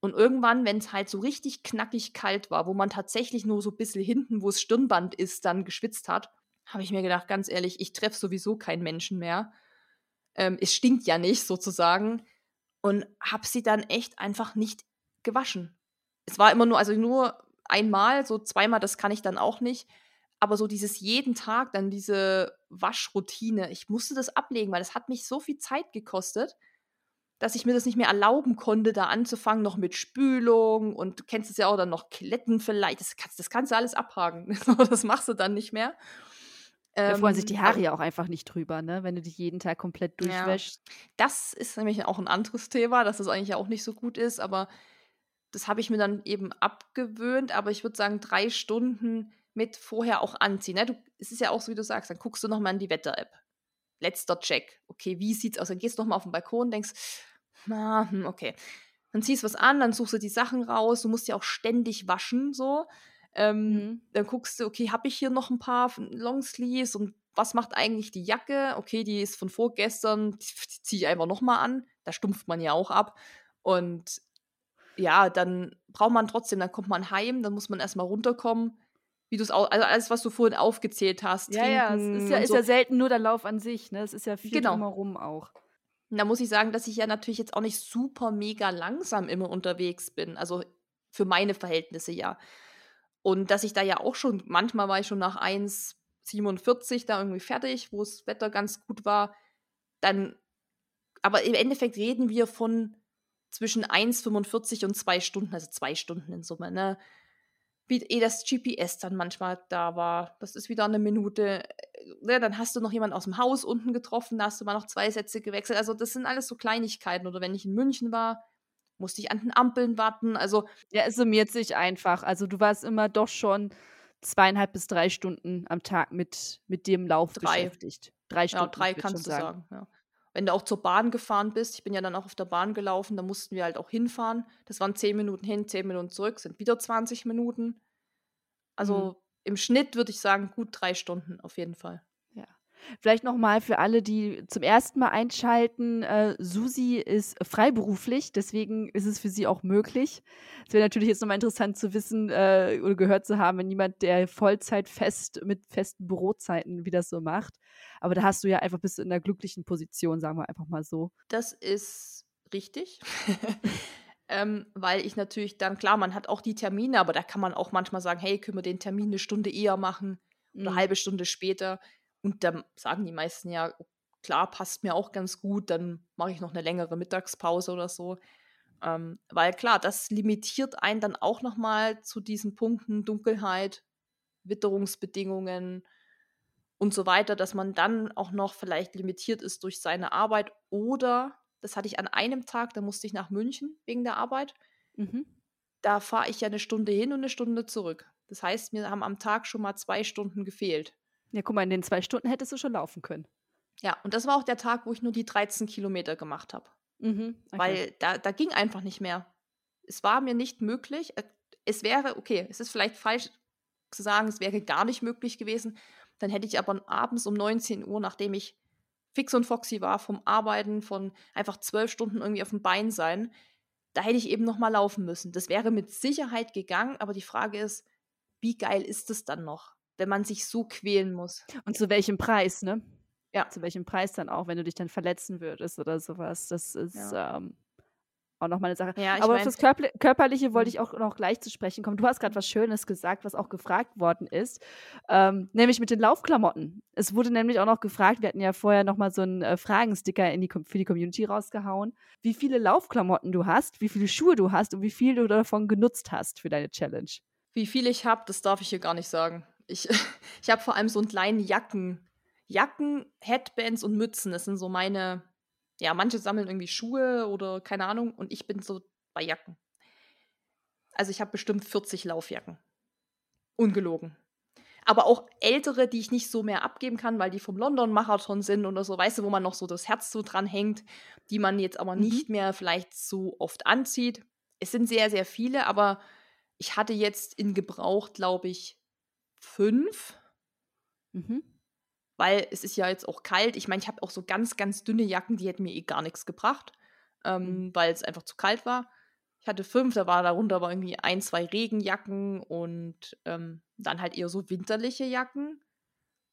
Und irgendwann, wenn es halt so richtig knackig kalt war, wo man tatsächlich nur so ein bisschen hinten, wo es Stirnband ist, dann geschwitzt hat, habe ich mir gedacht, ganz ehrlich, ich treffe sowieso keinen Menschen mehr. Ähm, es stinkt ja nicht sozusagen. Und habe sie dann echt einfach nicht gewaschen. Es war immer nur, also nur einmal, so zweimal, das kann ich dann auch nicht. Aber so dieses jeden Tag dann diese Waschroutine, ich musste das ablegen, weil es hat mich so viel Zeit gekostet, dass ich mir das nicht mehr erlauben konnte, da anzufangen, noch mit Spülung und du kennst es ja auch dann noch Kletten vielleicht. Das kannst, das kannst du alles abhaken. das machst du dann nicht mehr. Da freuen sich die Ähm, Haare ja auch einfach nicht drüber, ne? Wenn du dich jeden Tag komplett Ja. durchwäschst. Das ist nämlich auch ein anderes Thema, dass das eigentlich auch nicht so gut ist, aber das habe ich mir dann eben abgewöhnt. Aber ich würde sagen, drei Stunden mit vorher auch anziehen. Ne? Du, es ist ja auch so, wie du sagst, dann guckst du nochmal in die Wetter-App. Letzter Check. Okay, wie sieht's aus? Dann gehst du nochmal auf den Balkon und denkst, na, hm, okay. Dann ziehst du was an, dann suchst du die Sachen raus. Du musst ja auch ständig waschen, so. Ähm, Mhm. dann guckst du, okay, habe ich hier noch ein paar Longsleeves und was macht eigentlich die Jacke? Okay, die ist von vorgestern, ziehe ich einfach nochmal an. Da stumpft man ja auch ab. Und ja, dann braucht man trotzdem, dann kommt man heim, dann muss man erstmal runterkommen. Wie du es auch, also alles, was du vorhin aufgezählt hast. Ja, ja, es ist ja, ist so. ja selten nur der Lauf an sich, ne? Es ist ja viel Genau. drumherum auch. Und da muss ich sagen, dass ich ja natürlich jetzt auch nicht super mega langsam immer unterwegs bin. Also für meine Verhältnisse ja. Und dass ich da ja auch schon, manchmal war ich schon nach 1,47 da irgendwie fertig, wo das Wetter ganz gut war. Dann, aber im Endeffekt reden wir von zwischen 1,45 und zwei Stunden, also zwei Stunden in Summe, ne? Wie eh das GPS dann manchmal da war. Das ist wieder eine Minute. äh, Ne, dann hast du noch jemanden aus dem Haus unten getroffen, da hast du mal noch zwei Sätze gewechselt. Also, das sind alles so Kleinigkeiten. Oder wenn ich in München war, musste ich an den Ampeln warten. Also, Ja, es summiert sich einfach. Also du warst immer doch schon zweieinhalb bis drei Stunden am Tag mit, mit dem Lauf Drei. beschäftigt. Drei ja, Stunden. drei ich würd kannst du schon sagen. Ja. Wenn du auch zur Bahn gefahren bist, ich bin ja dann auch auf der Bahn gelaufen, da mussten wir halt auch hinfahren. Das waren zehn Minuten hin, zehn Minuten zurück, sind wieder 20 Minuten. Also Mhm. im Schnitt würde ich sagen, gut drei Stunden auf jeden Fall. Vielleicht nochmal für alle, die zum ersten Mal einschalten. Äh, Susi ist freiberuflich, deswegen ist es für sie auch möglich. Es wäre natürlich jetzt nochmal interessant zu wissen äh, oder gehört zu haben, wenn jemand, der Vollzeit fest mit festen Bürozeiten, wie das so macht. Aber da hast du ja einfach bist du in einer glücklichen Position, sagen wir einfach mal so. Das ist richtig. ähm, weil ich natürlich dann, klar, man hat auch die Termine, aber da kann man auch manchmal sagen, hey, können wir den Termin eine Stunde eher machen oder Mhm. eine halbe Stunde später. Und dann sagen die meisten ja, klar, passt mir auch ganz gut, dann mache ich noch eine längere Mittagspause oder so. Ähm, weil klar, das limitiert einen dann auch nochmal zu diesen Punkten Dunkelheit, Witterungsbedingungen und so weiter, dass man dann auch noch vielleicht limitiert ist durch seine Arbeit oder, das hatte ich an einem Tag, da musste ich nach München wegen der Arbeit, Mhm. da fahre ich ja eine Stunde hin und eine Stunde zurück. Das heißt, mir haben am Tag schon mal zwei Stunden gefehlt. Ja, guck mal, in den zwei Stunden hättest du schon laufen können. Ja, und das war auch der Tag, wo ich nur die 13 Kilometer gemacht habe. Mhm. Okay. Weil da, da ging einfach nicht mehr. Es war mir nicht möglich. Äh, Es wäre, okay, es ist vielleicht falsch zu sagen, es wäre gar nicht möglich gewesen. Dann hätte ich aber abends um 19 Uhr, nachdem ich fix und foxy war vom Arbeiten, von einfach zwölf Stunden irgendwie auf dem Bein sein, da hätte ich eben noch mal laufen müssen. Das wäre mit Sicherheit gegangen, aber die Frage ist, wie geil ist es dann noch, wenn man sich so quälen muss? Und zu welchem Preis, ne? Ja. Zu welchem Preis dann auch, wenn du dich dann verletzen würdest oder sowas. Das ist ähm, auch nochmal eine Sache. Ja, Aber auf das Körper Körperliche wollte Mhm. ich auch noch gleich zu sprechen kommen. Du hast gerade was Schönes gesagt, was auch gefragt worden ist, ähm, nämlich mit den Laufklamotten. Es wurde nämlich auch noch gefragt, wir hatten ja vorher nochmal so einen äh, Fragensticker in die, für die Community rausgehauen, wie viele Laufklamotten du hast, wie viele Schuhe du hast und wie viel du davon genutzt hast für deine Challenge. Wie viel ich habe, das darf ich hier gar nicht sagen. Ich, ich habe vor allem so einen kleinen Jacken. Jacken, Headbands und Mützen. Das sind so meine. Ja, manche sammeln irgendwie Schuhe oder keine Ahnung. Und ich bin so bei Jacken. Also ich habe bestimmt 40 Laufjacken. Ungelogen. Aber auch ältere, die ich nicht so mehr abgeben kann, weil die vom London-Marathon sind oder so, weißt du, wo man noch so das Herz so dran hängt, die man jetzt aber Mhm. nicht mehr vielleicht so oft anzieht. Es sind sehr, sehr viele, aber ich hatte jetzt in Gebrauch, glaube ich, fünf, Mhm. weil es ist ja jetzt auch kalt. Ich meine, ich habe auch so ganz, ganz dünne Jacken, die hätten mir eh gar nichts gebracht, ähm, weil es einfach zu kalt war. Ich hatte fünf, da war darunter aber irgendwie ein, zwei Regenjacken und ähm, dann halt eher so winterliche Jacken.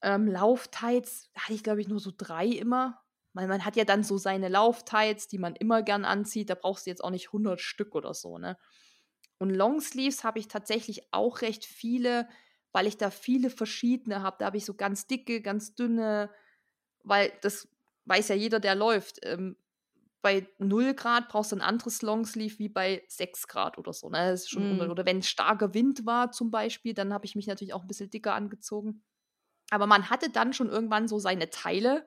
Ähm, Lauftights hatte ich, glaube ich, nur so drei immer. Weil man hat ja dann so seine Lauftights, die man immer gern anzieht. Da brauchst du jetzt auch nicht 100 Stück oder so, ne? Und Longsleeves habe ich tatsächlich auch recht viele, weil ich da viele verschiedene habe. Da habe ich so ganz dicke, ganz dünne, weil das weiß ja jeder, der läuft. Ähm, bei 0 Grad brauchst du ein anderes Longsleeve wie bei 6 Grad oder so. Ne? Das ist schon Mm. Oder wenn starker Wind war zum Beispiel, dann habe ich mich natürlich auch ein bisschen dicker angezogen. Aber man hatte dann schon irgendwann so seine Teile.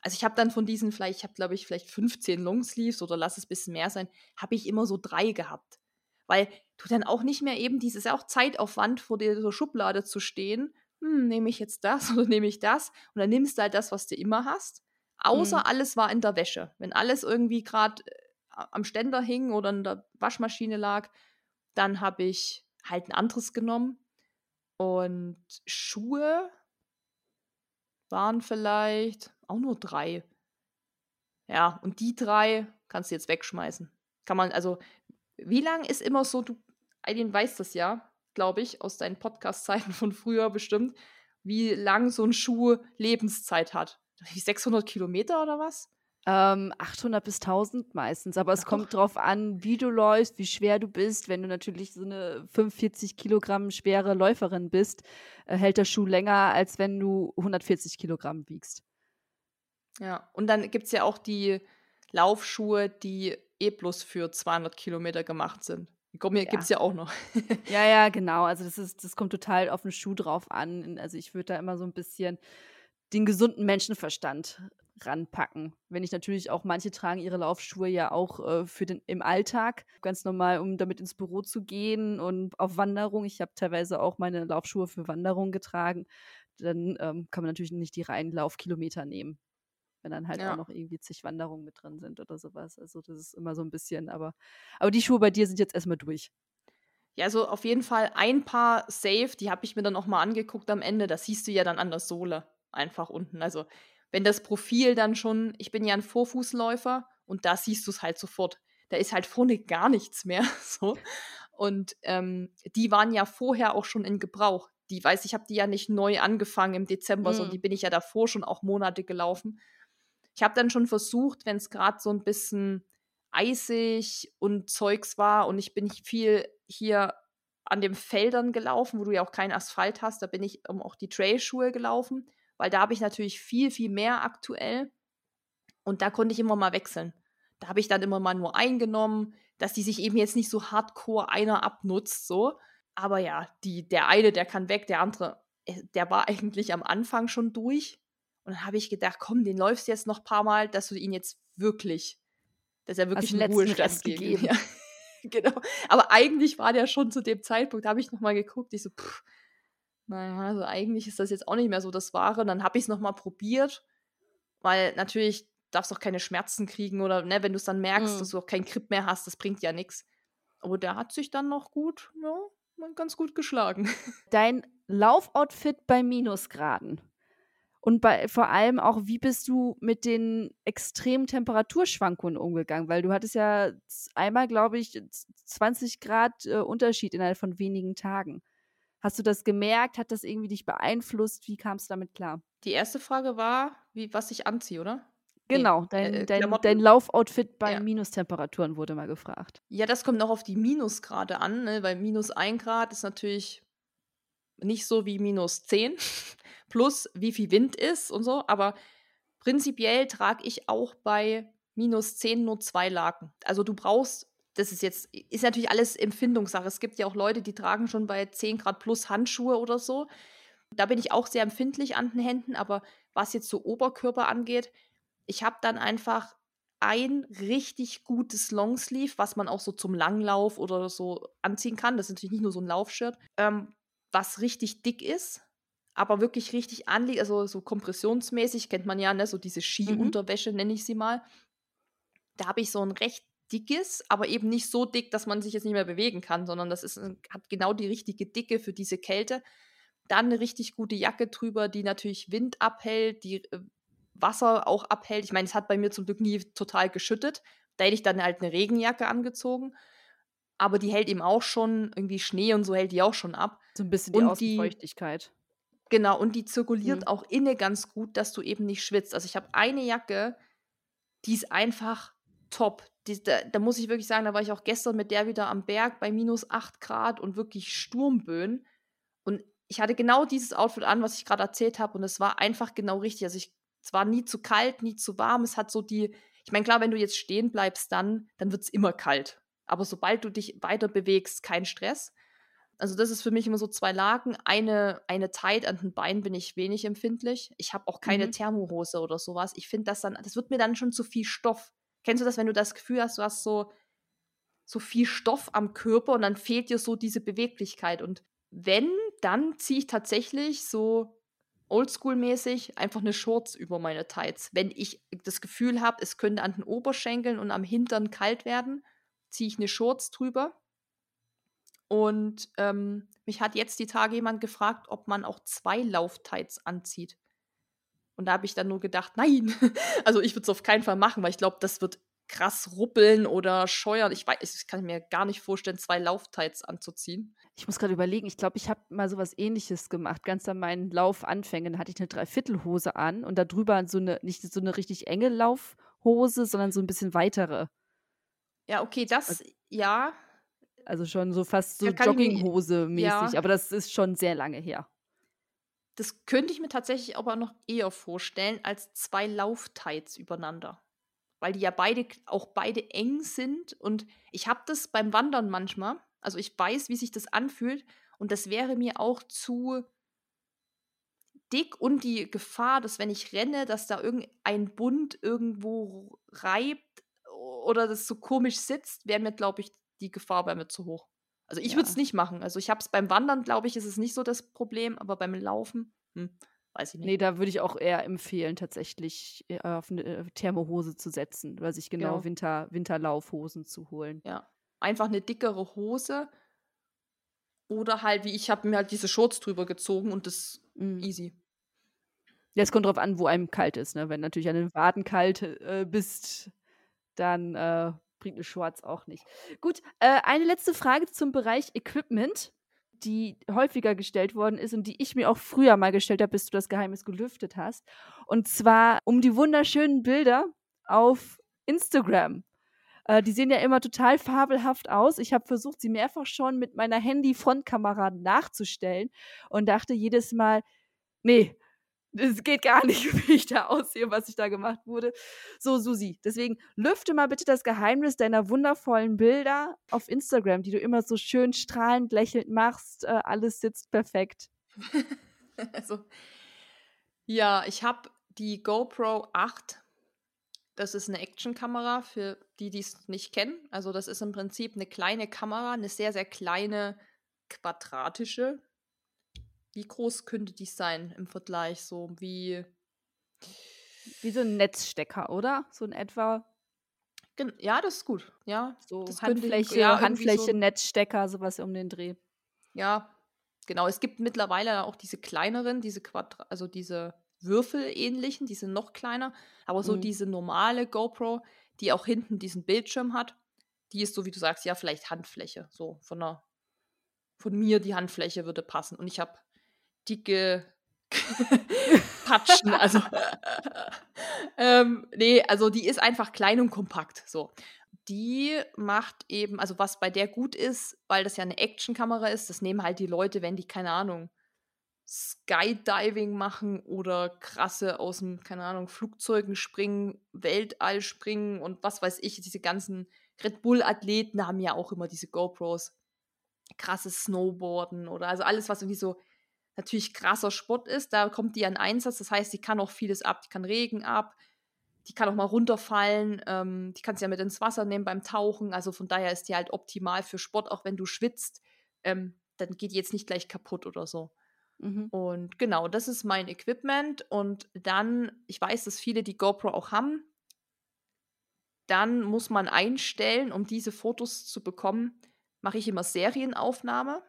Also ich habe dann von diesen vielleicht, ich habe glaube ich vielleicht 15 Longsleeves oder lass es ein bisschen mehr sein, habe ich immer so drei gehabt. Weil du dann auch nicht mehr eben dieses auch Zeitaufwand vor dieser Schublade zu stehen, hm, nehme ich jetzt das oder nehme ich das? Und dann nimmst du halt das, was du immer hast. Außer Mhm. alles war in der Wäsche. Wenn alles irgendwie gerade am Ständer hing oder in der Waschmaschine lag, dann habe ich halt ein anderes genommen. Und Schuhe waren vielleicht auch nur drei. Ja, und die drei kannst du jetzt wegschmeißen. Kann man, also, wie lang ist immer so, du, Eileen weiß das ja, glaube ich, aus deinen Podcast-Zeiten von früher bestimmt, wie lang so ein Schuh Lebenszeit hat. Wie 600 Kilometer oder was? Ähm, 800 bis 1000 meistens, aber es Ach, kommt drauf an, wie du läufst, wie schwer du bist. Wenn du natürlich so eine 45 Kilogramm schwere Läuferin bist, äh, hält der Schuh länger, als wenn du 140 Kilogramm wiegst. Ja, und dann gibt es ja auch die Laufschuhe, die eh bloß für 200 Kilometer gemacht sind. Ja. Ja. gibt es ja auch noch. Ja, ja, genau. Also das ist, das kommt total auf den Schuh drauf an. Also ich würde da immer so ein bisschen den gesunden Menschenverstand ranpacken. Wenn ich natürlich auch, manche tragen ihre Laufschuhe ja auch äh, für den im Alltag, ganz normal, um damit ins Büro zu gehen und auf Wanderung. Ich habe teilweise auch meine Laufschuhe für Wanderung getragen. Dann ähm, kann man natürlich nicht die reinen Laufkilometer nehmen. Wenn dann halt Ja. auch noch irgendwie zig Wanderungen mit drin sind oder sowas. Also das ist immer so ein bisschen, aber, aber die Schuhe bei dir sind jetzt erstmal durch. Ja, also auf jeden Fall ein paar Safe, die habe ich mir dann auch mal angeguckt am Ende. Das siehst du ja dann an der Sohle einfach unten. Also wenn das Profil dann schon, ich bin ja ein Vorfußläufer und da siehst du es halt sofort. Da ist halt vorne gar nichts mehr. So. Und ähm, die waren ja vorher auch schon in Gebrauch. Die weiß, ich habe die ja nicht neu angefangen im Dezember, Mm. sondern die bin ich ja davor schon auch Monate gelaufen. Ich habe dann schon versucht, wenn es gerade so ein bisschen eisig und Zeugs war und ich bin viel hier an den Feldern gelaufen, wo du ja auch keinen Asphalt hast, da bin ich um auch die Trailschuhe gelaufen, weil da habe ich natürlich viel, viel mehr aktuell und da konnte ich immer mal wechseln. Da habe ich dann immer mal nur eingenommen, dass die sich eben jetzt nicht so hardcore einer abnutzt, so. Aber ja, die, der eine, der kann weg, der andere, äh, der war eigentlich am Anfang schon durch. Und dann habe ich gedacht, komm, den läufst du jetzt noch ein paar Mal, dass du ihn jetzt wirklich, dass er wirklich den einen Ruhestand gegeben. Ja. genau. Aber eigentlich war der schon zu dem Zeitpunkt, da habe ich noch mal geguckt, ich so, pff, naja, also eigentlich ist das jetzt auch nicht mehr so das Wahre. Und dann habe ich es noch mal probiert, weil natürlich darfst du auch keine Schmerzen kriegen oder ne, wenn du es dann merkst, Mhm. dass du auch keinen Grip mehr hast, das bringt ja nichts. Aber der hat sich dann noch gut, ja, ganz gut geschlagen. Dein Laufoutfit bei Minusgraden. Und bei, vor allem auch, wie bist du mit den extremen Temperaturschwankungen umgegangen? Weil du hattest ja einmal, glaube ich, z- 20 Grad äh, Unterschied innerhalb von wenigen Tagen. Hast du das gemerkt? Hat das irgendwie dich beeinflusst? Wie kam es damit klar? Die erste Frage war, wie, was ich anziehe, oder? Genau, dein, äh, dein, dein Laufoutfit bei ja. Minustemperaturen wurde mal gefragt. Ja, das kommt auch auf die Minusgrade an, ne? weil minus 1 Grad ist natürlich nicht so wie minus 10, plus wie viel Wind ist und so, aber prinzipiell trage ich auch bei minus 10 nur zwei Laken. Also du brauchst, das ist jetzt, ist natürlich alles Empfindungssache. Es gibt ja auch Leute, die tragen schon bei 10 Grad plus Handschuhe oder so. Da bin ich auch sehr empfindlich an den Händen, aber was jetzt so Oberkörper angeht, ich habe dann einfach ein richtig gutes Longsleeve, was man auch so zum Langlauf oder so anziehen kann. Das ist natürlich nicht nur so ein Laufshirt, ähm, was richtig dick ist, aber wirklich richtig anliegt, also so kompressionsmäßig kennt man ja, ne, so diese mhm. Skiunterwäsche mhm. nenne ich sie mal. Da habe ich so ein recht dickes, aber eben nicht so dick, dass man sich jetzt nicht mehr bewegen kann, sondern das ist, hat genau die richtige Dicke für diese Kälte. Dann eine richtig gute Jacke drüber, die natürlich Wind abhält, die äh, Wasser auch abhält. Ich meine, es hat bei mir zum Glück nie total geschüttet. Da hätte ich dann halt eine Regenjacke angezogen. Aber die hält eben auch schon, irgendwie Schnee und so hält die auch schon ab. So ein bisschen die und Außenfeuchtigkeit. Die, genau, und die zirkuliert mhm. auch inne ganz gut, dass du eben nicht schwitzt. Also ich habe eine Jacke, die ist einfach top. Die, da, da, muss ich wirklich sagen, da war ich auch gestern mit der wieder am Berg bei minus 8 Grad und wirklich Sturmböen. Und ich hatte genau dieses Outfit an, was ich gerade erzählt habe, und es war einfach genau richtig. Also ich es war nie zu kalt, nie zu warm. Es hat so die, ich meine, klar, wenn du jetzt stehen bleibst, dann, dann wird es immer kalt. Aber sobald du dich weiter bewegst, kein Stress. Also das ist für mich immer so zwei Lagen. Eine, eine Tight an den Beinen bin ich wenig empfindlich. Ich habe auch keine mhm. Thermohose oder sowas. Ich finde das dann, das wird mir dann schon zu viel Stoff. Kennst du das, wenn du das Gefühl hast, du hast so, so viel Stoff am Körper und dann fehlt dir so diese Beweglichkeit. Und wenn, dann ziehe ich tatsächlich so oldschool-mäßig einfach eine Shorts über meine Tights. Wenn ich das Gefühl habe, es könnte an den Oberschenkeln und am Hintern kalt werden, ziehe ich eine Shorts drüber. Und ähm, mich hat jetzt die Tage jemand gefragt, ob man auch zwei Lauftights anzieht. Und da habe ich dann nur gedacht, nein, also ich würde es auf keinen Fall machen, weil ich glaube, das wird krass ruppeln oder scheuern. Ich weiß, ich kann mir gar nicht vorstellen, zwei Lauftights anzuziehen. Ich muss gerade überlegen, ich glaube, ich habe mal so was ähnliches gemacht. Ganz an meinen Laufanfängen hatte ich eine Dreiviertelhose an und darüber so eine, nicht so eine richtig enge Laufhose, sondern so ein bisschen weitere. Ja, okay, das, also, ja. Also schon so fast so Jogginghose-mäßig, ja. aber das ist schon sehr lange her. Das könnte ich mir tatsächlich aber noch eher vorstellen als zwei Lauftights übereinander weil die ja beide auch beide eng sind und ich habe das beim Wandern manchmal, also ich weiß, wie sich das anfühlt und das wäre mir auch zu dick und die Gefahr, dass wenn ich renne, dass da irgendein Bund irgendwo reibt oder das so komisch sitzt, wäre mir, glaube ich, die Gefahr bei mir zu hoch. Also ich ja. würde es nicht machen. Also ich habe es beim Wandern, glaube ich, ist es nicht so das Problem, aber beim Laufen, hm. Weiß ich nicht. Nee, da würde ich auch eher empfehlen, tatsächlich äh, auf eine äh, Thermohose zu setzen, oder sich genau, genau. Winter, Winterlaufhosen zu holen. Ja. Einfach eine dickere Hose. Oder halt, wie ich habe mir halt diese Shorts drüber gezogen und das mhm. easy. Ja, es kommt drauf an, wo einem kalt ist. Ne? Wenn natürlich an den Waden kalt äh, bist, dann äh, bringt eine Shorts auch nicht. Gut, äh, eine letzte Frage zum Bereich Equipment die häufiger gestellt worden ist und die ich mir auch früher mal gestellt habe, bis du das Geheimnis gelüftet hast. Und zwar um die wunderschönen Bilder auf Instagram. Äh, die sehen ja immer total fabelhaft aus. Ich habe versucht, sie mehrfach schon mit meiner Handy-Frontkamera nachzustellen und dachte jedes Mal, nee, es geht gar nicht, wie ich da aussehe, was ich da gemacht wurde. So, Susi, deswegen lüfte mal bitte das Geheimnis deiner wundervollen Bilder auf Instagram, die du immer so schön strahlend lächelnd machst. Äh, alles sitzt perfekt. also, ja, ich habe die GoPro 8. Das ist eine Actionkamera für die, die es nicht kennen. Also, das ist im Prinzip eine kleine Kamera, eine sehr, sehr kleine quadratische wie groß könnte die sein im Vergleich? So wie. Wie so ein Netzstecker, oder? So in etwa. Ja, das ist gut. Ja, so Handfläche, ja, Handfläche, so, Netzstecker, sowas um den Dreh. Ja, genau. Es gibt mittlerweile auch diese kleineren, diese Quadra also diese Würfel-ähnlichen, die sind noch kleiner, aber so mhm. diese normale GoPro, die auch hinten diesen Bildschirm hat, die ist so, wie du sagst, ja, vielleicht Handfläche. So von einer, von mir die Handfläche würde passen. Und ich habe dicke patschen. Also, ähm, nee, also die ist einfach klein und kompakt. So. Die macht eben, also was bei der gut ist, weil das ja eine Actionkamera ist, das nehmen halt die Leute, wenn die, keine Ahnung, Skydiving machen oder krasse aus dem, keine Ahnung, Flugzeugen springen, Weltall springen und was weiß ich, diese ganzen Red Bull-Athleten haben ja auch immer diese GoPros. Krasses Snowboarden oder also alles, was irgendwie so natürlich krasser Sport ist, da kommt die an Einsatz. Das heißt, die kann auch vieles ab. Die kann Regen ab, die kann auch mal runterfallen, ähm, die kannst du ja mit ins Wasser nehmen beim Tauchen. Also von daher ist die halt optimal für Sport, auch wenn du schwitzt, ähm, dann geht die jetzt nicht gleich kaputt oder so. Mhm. Und genau, das ist mein Equipment. Und dann, ich weiß, dass viele die GoPro auch haben. Dann muss man einstellen, um diese Fotos zu bekommen, mache ich immer Serienaufnahme.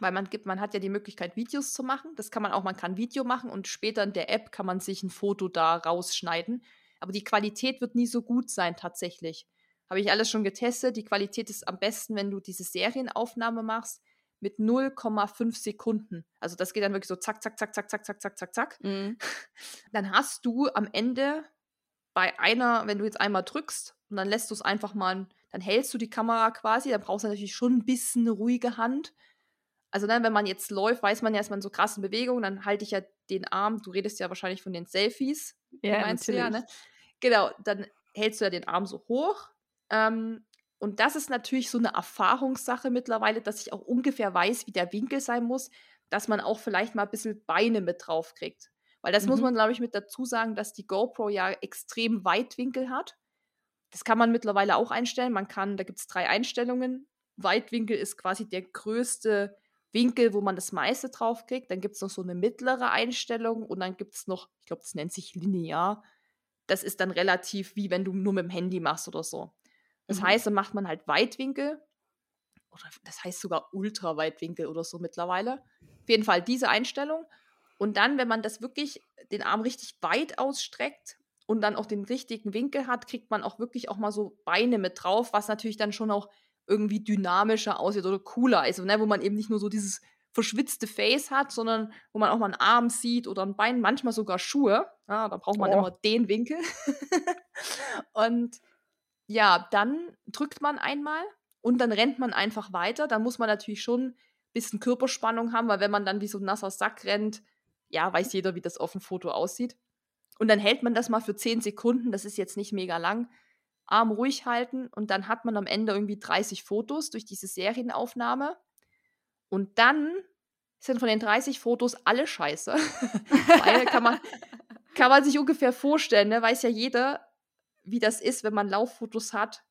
Weil man gibt, man hat ja die Möglichkeit, Videos zu machen. Das kann man auch, man kann Video machen und später in der App kann man sich ein Foto da rausschneiden. Aber die Qualität wird nie so gut sein tatsächlich. Habe ich alles schon getestet. Die Qualität ist am besten, wenn du diese Serienaufnahme machst mit 0,5 Sekunden. Also das geht dann wirklich so zack, zack, zack, zack, zack, zack, zack, zack, zack. Mhm. Dann hast du am Ende bei einer, wenn du jetzt einmal drückst und dann lässt du es einfach mal, dann hältst du die Kamera quasi, dann brauchst du natürlich schon ein bisschen eine ruhige Hand. Also dann, wenn man jetzt läuft, weiß man ja, dass man so krassen Bewegungen, dann halte ich ja den Arm, du redest ja wahrscheinlich von den Selfies. Ja, meinst natürlich. Du ja, ne? Genau, dann hältst du ja den Arm so hoch ähm, und das ist natürlich so eine Erfahrungssache mittlerweile, dass ich auch ungefähr weiß, wie der Winkel sein muss, dass man auch vielleicht mal ein bisschen Beine mit drauf kriegt. Weil das mhm. muss man, glaube ich, mit dazu sagen, dass die GoPro ja extrem Weitwinkel hat. Das kann man mittlerweile auch einstellen. Man kann, da gibt es drei Einstellungen. Weitwinkel ist quasi der größte Winkel, wo man das meiste drauf kriegt. Dann gibt es noch so eine mittlere Einstellung und dann gibt es noch, ich glaube, das nennt sich linear. Das ist dann relativ wie wenn du nur mit dem Handy machst oder so. Das mhm. heißt, dann macht man halt Weitwinkel oder das heißt sogar Ultraweitwinkel oder so mittlerweile. Auf jeden Fall diese Einstellung. Und dann, wenn man das wirklich den Arm richtig weit ausstreckt und dann auch den richtigen Winkel hat, kriegt man auch wirklich auch mal so Beine mit drauf, was natürlich dann schon auch irgendwie dynamischer aussieht oder cooler ist, ne? wo man eben nicht nur so dieses verschwitzte Face hat, sondern wo man auch mal einen Arm sieht oder ein Bein, manchmal sogar Schuhe. Ja, da braucht man oh. immer den Winkel. und ja, dann drückt man einmal und dann rennt man einfach weiter. Dann muss man natürlich schon ein bisschen Körperspannung haben, weil wenn man dann wie so ein nasser Sack rennt, ja, weiß jeder, wie das auf dem Foto aussieht. Und dann hält man das mal für 10 Sekunden, das ist jetzt nicht mega lang. Arm ruhig halten und dann hat man am Ende irgendwie 30 Fotos durch diese Serienaufnahme. Und dann sind von den 30 Fotos alle scheiße. Weil kann man, kann man sich ungefähr vorstellen, ne? weiß ja jeder, wie das ist, wenn man Lauffotos hat,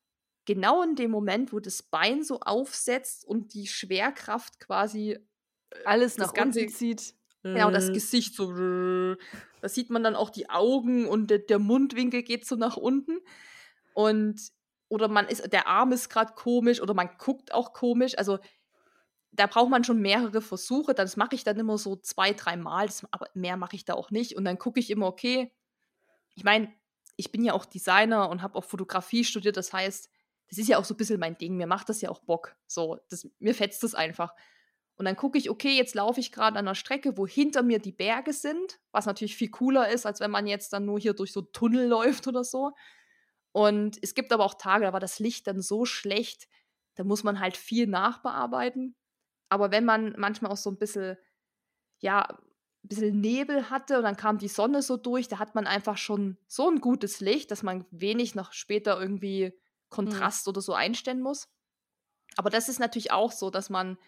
genau in dem Moment, wo das Bein so aufsetzt und die Schwerkraft quasi äh, alles nach Ganze, unten zieht. Genau, das äh. Gesicht so. Da sieht man dann auch die Augen und der, der Mundwinkel geht so nach unten. Und oder man ist, der Arm ist gerade komisch oder man guckt auch komisch. Also da braucht man schon mehrere Versuche. Das mache ich dann immer so zwei, drei Mal. Das, aber mehr mache ich da auch nicht. Und dann gucke ich immer, okay, ich meine, ich bin ja auch Designer und habe auch Fotografie studiert. Das heißt, das ist ja auch so ein bisschen mein Ding. Mir macht das ja auch Bock. So, das, mir fetzt das einfach. Und dann gucke ich, okay, jetzt laufe ich gerade an einer Strecke, wo hinter mir die Berge sind, was natürlich viel cooler ist, als wenn man jetzt dann nur hier durch so Tunnel läuft oder so. Und es gibt aber auch Tage, da war das Licht dann so schlecht, da muss man halt viel nachbearbeiten. Aber wenn man manchmal auch so ein bisschen, ja, ein bisschen Nebel hatte und dann kam die Sonne so durch, da hat man einfach schon so ein gutes Licht, dass man wenig noch später irgendwie mhm. Kontrast mhm. oder so einstellen muss. Aber das ist natürlich auch so, dass man,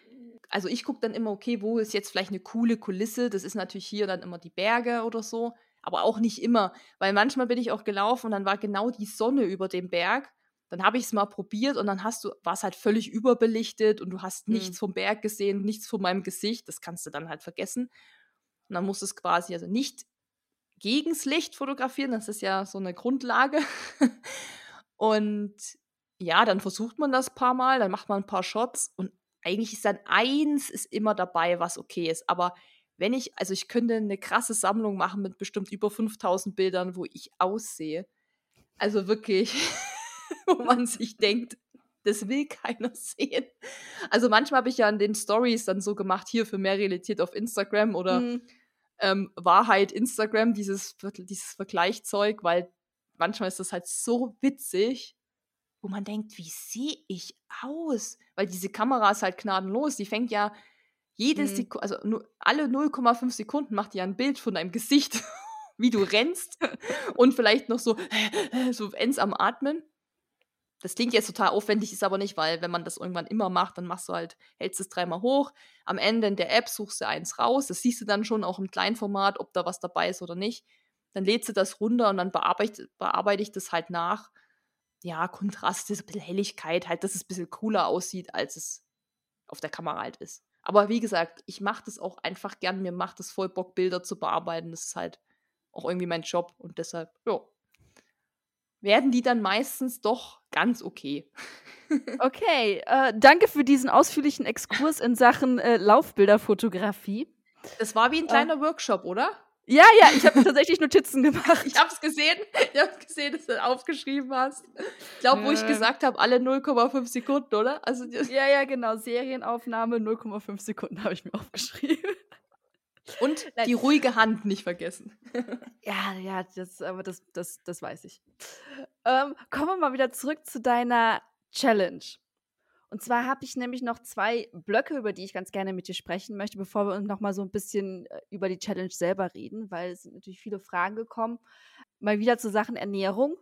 also ich gucke dann immer, okay, wo ist jetzt vielleicht eine coole Kulisse? Das ist natürlich hier dann immer die Berge oder so, aber auch nicht immer, weil manchmal bin ich auch gelaufen und dann war genau die Sonne über dem Berg. Dann habe ich es mal probiert und dann hast du, war es halt völlig überbelichtet und du hast mhm. nichts vom Berg gesehen, nichts von meinem Gesicht. Das kannst du dann halt vergessen. Und dann musst du es quasi also nicht gegens Licht fotografieren, das ist ja so eine Grundlage. und ja, dann versucht man das ein paar Mal, dann macht man ein paar Shots und eigentlich ist dann eins ist immer dabei, was okay ist. Aber wenn ich, also ich könnte eine krasse Sammlung machen mit bestimmt über 5000 Bildern, wo ich aussehe. Also wirklich, wo man sich denkt, das will keiner sehen. Also manchmal habe ich ja in den Stories dann so gemacht, hier für mehr Realität auf Instagram oder mhm. ähm, Wahrheit Instagram, dieses, dieses Vergleichzeug, weil manchmal ist das halt so witzig, wo man denkt, wie sehe ich aus? Weil diese Kamera ist halt gnadenlos, die fängt ja jede mhm. Sekunde, also nur alle 0,5 Sekunden macht ja ein Bild von deinem Gesicht, wie du rennst und vielleicht noch so, so ends am Atmen. Das klingt jetzt total aufwendig, ist aber nicht, weil wenn man das irgendwann immer macht, dann machst du halt, hältst es dreimal hoch. Am Ende in der App suchst du eins raus. Das siehst du dann schon auch im Kleinformat, ob da was dabei ist oder nicht. Dann lädst du das runter und dann bearbeite, bearbeite ich das halt nach. Ja, Kontrast, ein bisschen Helligkeit, halt, dass es ein bisschen cooler aussieht, als es auf der Kamera halt ist. Aber wie gesagt, ich mache das auch einfach gern. Mir macht es voll Bock, Bilder zu bearbeiten. Das ist halt auch irgendwie mein Job und deshalb, ja, werden die dann meistens doch ganz okay. okay, äh, danke für diesen ausführlichen Exkurs in Sachen äh, Laufbilderfotografie. Das war wie ein äh. kleiner äh, Workshop, oder? Ja, ja, ich habe tatsächlich Notizen gemacht. Ich habe es gesehen. Ich habe gesehen, dass du aufgeschrieben hast. Ich glaube, wo ich gesagt habe, alle 0,5 Sekunden, oder? Also ja, ja, genau. Serienaufnahme 0,5 Sekunden habe ich mir aufgeschrieben. Und Nein. die ruhige Hand nicht vergessen. ja, ja, das, aber das, das, das weiß ich. Ähm, kommen wir mal wieder zurück zu deiner Challenge. Und zwar habe ich nämlich noch zwei Blöcke, über die ich ganz gerne mit dir sprechen möchte, bevor wir uns noch mal so ein bisschen äh, über die Challenge selber reden, weil es sind natürlich viele Fragen gekommen. Mal wieder zu Sachen Ernährung.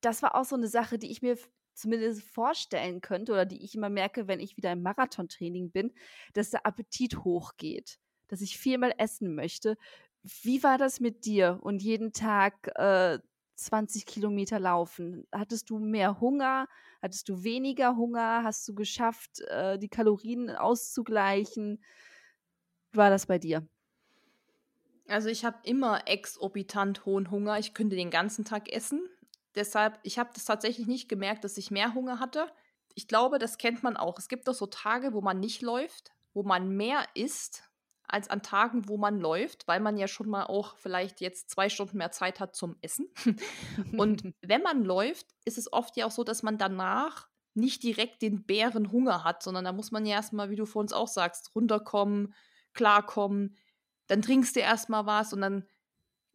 Das war auch so eine Sache, die ich mir zumindest vorstellen könnte oder die ich immer merke, wenn ich wieder im Marathontraining bin, dass der Appetit hochgeht dass ich viermal essen möchte. Wie war das mit dir und jeden Tag äh, 20 Kilometer laufen? Hattest du mehr Hunger? Hattest du weniger Hunger? Hast du geschafft, äh, die Kalorien auszugleichen? Wie war das bei dir? Also ich habe immer exorbitant hohen Hunger. Ich könnte den ganzen Tag essen. Deshalb, ich habe das tatsächlich nicht gemerkt, dass ich mehr Hunger hatte. Ich glaube, das kennt man auch. Es gibt doch so Tage, wo man nicht läuft, wo man mehr isst als an Tagen, wo man läuft, weil man ja schon mal auch vielleicht jetzt zwei Stunden mehr Zeit hat zum Essen. Und wenn man läuft, ist es oft ja auch so, dass man danach nicht direkt den Bärenhunger hat, sondern da muss man ja erstmal, wie du vor uns auch sagst, runterkommen, klarkommen. Dann trinkst du erstmal was und dann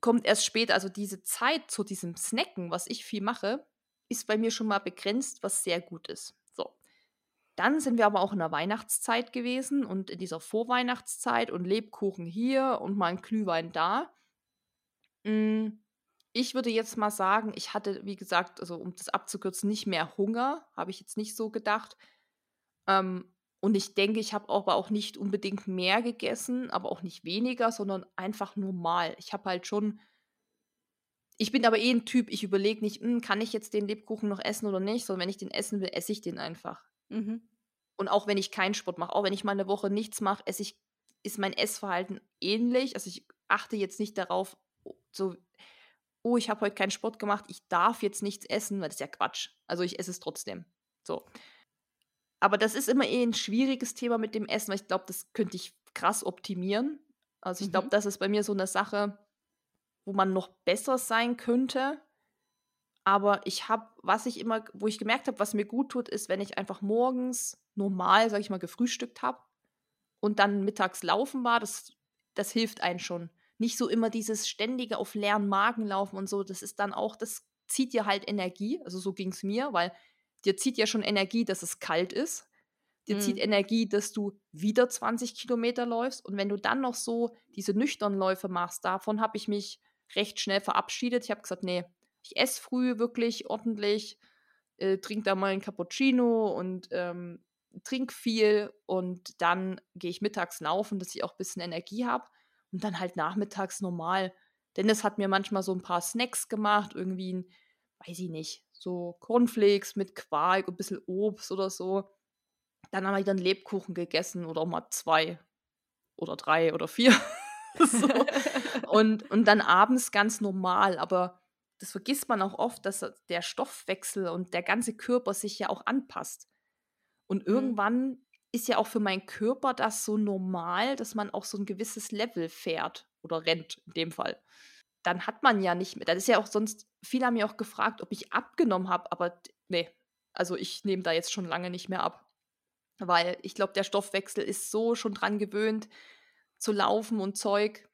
kommt erst später, also diese Zeit zu diesem Snacken, was ich viel mache, ist bei mir schon mal begrenzt, was sehr gut ist. Dann sind wir aber auch in der Weihnachtszeit gewesen und in dieser Vorweihnachtszeit und Lebkuchen hier und mal ein Glühwein da. Hm, ich würde jetzt mal sagen, ich hatte, wie gesagt, also um das abzukürzen, nicht mehr Hunger, habe ich jetzt nicht so gedacht. Ähm, und ich denke, ich habe aber auch nicht unbedingt mehr gegessen, aber auch nicht weniger, sondern einfach normal. Ich habe halt schon. Ich bin aber eh ein Typ, ich überlege nicht, hm, kann ich jetzt den Lebkuchen noch essen oder nicht, sondern wenn ich den essen will, esse ich den einfach. Mhm. Und auch wenn ich keinen Sport mache, auch wenn ich mal eine Woche nichts mache, esse ich, ist mein Essverhalten ähnlich. Also ich achte jetzt nicht darauf, so, oh, ich habe heute keinen Sport gemacht, ich darf jetzt nichts essen, weil das ist ja Quatsch. Also ich esse es trotzdem. So. Aber das ist immer eh ein schwieriges Thema mit dem Essen, weil ich glaube, das könnte ich krass optimieren. Also ich glaube, mhm. das ist bei mir so eine Sache, wo man noch besser sein könnte. Aber ich habe, was ich immer, wo ich gemerkt habe, was mir gut tut, ist, wenn ich einfach morgens normal, sag ich mal, gefrühstückt habe und dann mittags laufen war, das, das hilft einem schon. Nicht so immer dieses ständige auf leeren Magen laufen und so, das ist dann auch, das zieht dir halt Energie. Also so ging es mir, weil dir zieht ja schon Energie, dass es kalt ist. Dir mhm. zieht Energie, dass du wieder 20 Kilometer läufst. Und wenn du dann noch so diese nüchternen Läufe machst, davon habe ich mich recht schnell verabschiedet. Ich habe gesagt, nee, ich esse früh wirklich ordentlich, äh, trinke da mal ein Cappuccino und ähm, trinke viel und dann gehe ich mittags laufen, dass ich auch ein bisschen Energie habe und dann halt nachmittags normal. Dennis hat mir manchmal so ein paar Snacks gemacht, irgendwie ein, weiß ich nicht, so Cornflakes mit Quark und ein bisschen Obst oder so. Dann habe ich dann Lebkuchen gegessen oder auch mal zwei oder drei oder vier. so. und, und dann abends ganz normal, aber das vergisst man auch oft, dass der Stoffwechsel und der ganze Körper sich ja auch anpasst. Und mhm. irgendwann mhm. ist ja auch für meinen Körper das so normal, dass man auch so ein gewisses Level fährt oder rennt in dem Fall. Dann hat man ja nicht mehr. Das ist ja auch sonst, viele haben mir auch gefragt, ob ich abgenommen habe, aber nee, also ich nehme da jetzt schon lange nicht mehr ab. Weil ich glaube, der Stoffwechsel ist so schon dran gewöhnt zu laufen und Zeug,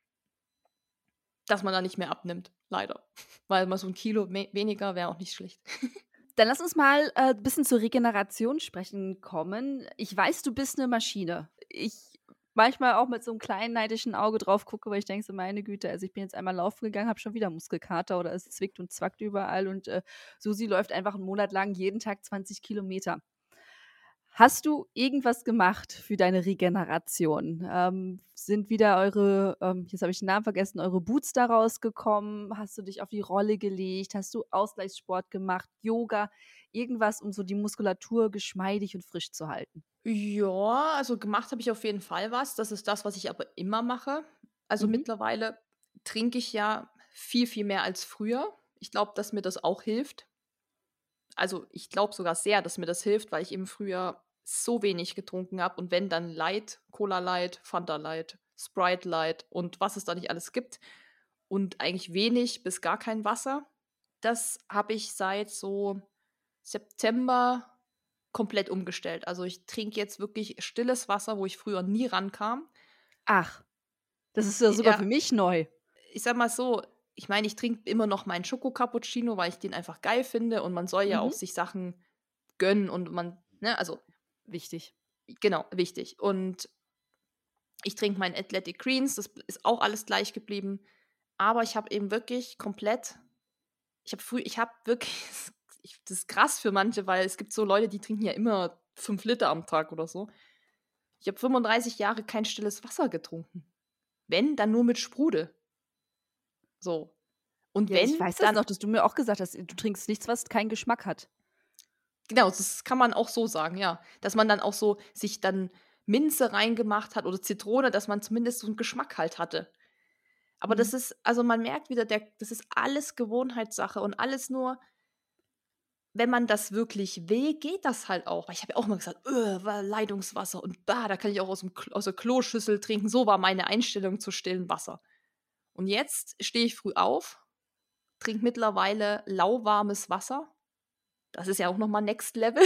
dass man da nicht mehr abnimmt, leider. Weil mal so ein Kilo weniger wäre auch nicht schlecht. Dann lass uns mal ein äh, bisschen zur Regeneration sprechen kommen. Ich weiß, du bist eine Maschine. Ich manchmal auch mit so einem kleinen neidischen Auge drauf gucke, weil ich denke so, meine Güte, also ich bin jetzt einmal laufen gegangen, habe schon wieder Muskelkater oder es zwickt und zwackt überall und äh, Susi läuft einfach einen Monat lang jeden Tag 20 Kilometer. Hast du irgendwas gemacht für deine Regeneration? Ähm, sind wieder eure, ähm, jetzt habe ich den Namen vergessen, eure Boots da rausgekommen? Hast du dich auf die Rolle gelegt? Hast du Ausgleichssport gemacht, Yoga, irgendwas, um so die Muskulatur geschmeidig und frisch zu halten? Ja, also gemacht habe ich auf jeden Fall was. Das ist das, was ich aber immer mache. Also mhm. mittlerweile trinke ich ja viel, viel mehr als früher. Ich glaube, dass mir das auch hilft. Also ich glaube sogar sehr, dass mir das hilft, weil ich eben früher so wenig getrunken habe und wenn dann Light, Cola Light, Fanta Light, Sprite Light und was es da nicht alles gibt und eigentlich wenig bis gar kein Wasser. Das habe ich seit so September komplett umgestellt. Also ich trinke jetzt wirklich stilles Wasser, wo ich früher nie rankam. Ach, das ist ja sogar ja, für mich neu. Ich sag mal so, ich meine, ich trinke immer noch meinen Schoko-Cappuccino, weil ich den einfach geil finde und man soll ja mhm. auch sich Sachen gönnen und man, ne, also Wichtig. Genau, wichtig. Und ich trinke meinen Athletic Greens, das ist auch alles gleich geblieben. Aber ich habe eben wirklich komplett, ich habe früh, ich habe wirklich, das ist krass für manche, weil es gibt so Leute, die trinken ja immer fünf Liter am Tag oder so. Ich habe 35 Jahre kein stilles Wasser getrunken. Wenn, dann nur mit Sprudel. So. Und ja, wenn. Ich weiß dann, das noch, dass du mir auch gesagt hast, du trinkst nichts, was keinen Geschmack hat. Genau, das kann man auch so sagen, ja. Dass man dann auch so sich dann Minze reingemacht hat oder Zitrone, dass man zumindest so einen Geschmack halt hatte. Aber mhm. das ist, also man merkt wieder, der, das ist alles Gewohnheitssache und alles nur, wenn man das wirklich will, geht das halt auch. Weil ich habe ja auch mal gesagt, Leitungswasser und bah, da kann ich auch aus, dem, aus der Kloschüssel trinken. So war meine Einstellung zu stillen Wasser. Und jetzt stehe ich früh auf, trinke mittlerweile lauwarmes Wasser das ist ja auch nochmal Next Level.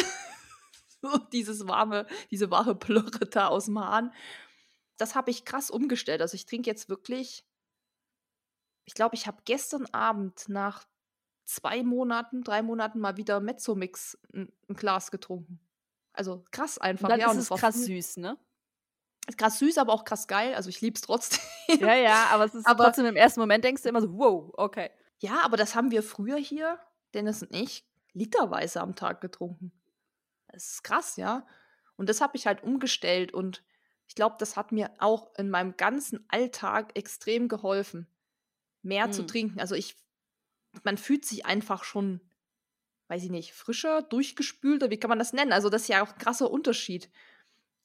dieses warme, diese warme Plörre da aus dem Hahn. Das habe ich krass umgestellt. Also ich trinke jetzt wirklich, ich glaube, ich habe gestern Abend nach zwei Monaten, drei Monaten mal wieder Mezzomix ein, ein Glas getrunken. Also krass einfach. dann ja, ist es krass süß, ne? Ist krass süß, aber auch krass geil. Also ich liebe es trotzdem. Ja, ja, aber es ist aber, trotzdem im ersten Moment denkst du immer so, wow, okay. Ja, aber das haben wir früher hier, Dennis und ich, literweise am Tag getrunken. Das ist krass, ja. Und das habe ich halt umgestellt und ich glaube, das hat mir auch in meinem ganzen Alltag extrem geholfen, mehr mhm. zu trinken. Also ich, man fühlt sich einfach schon, weiß ich nicht, frischer, durchgespülter, wie kann man das nennen? Also das ist ja auch ein krasser Unterschied.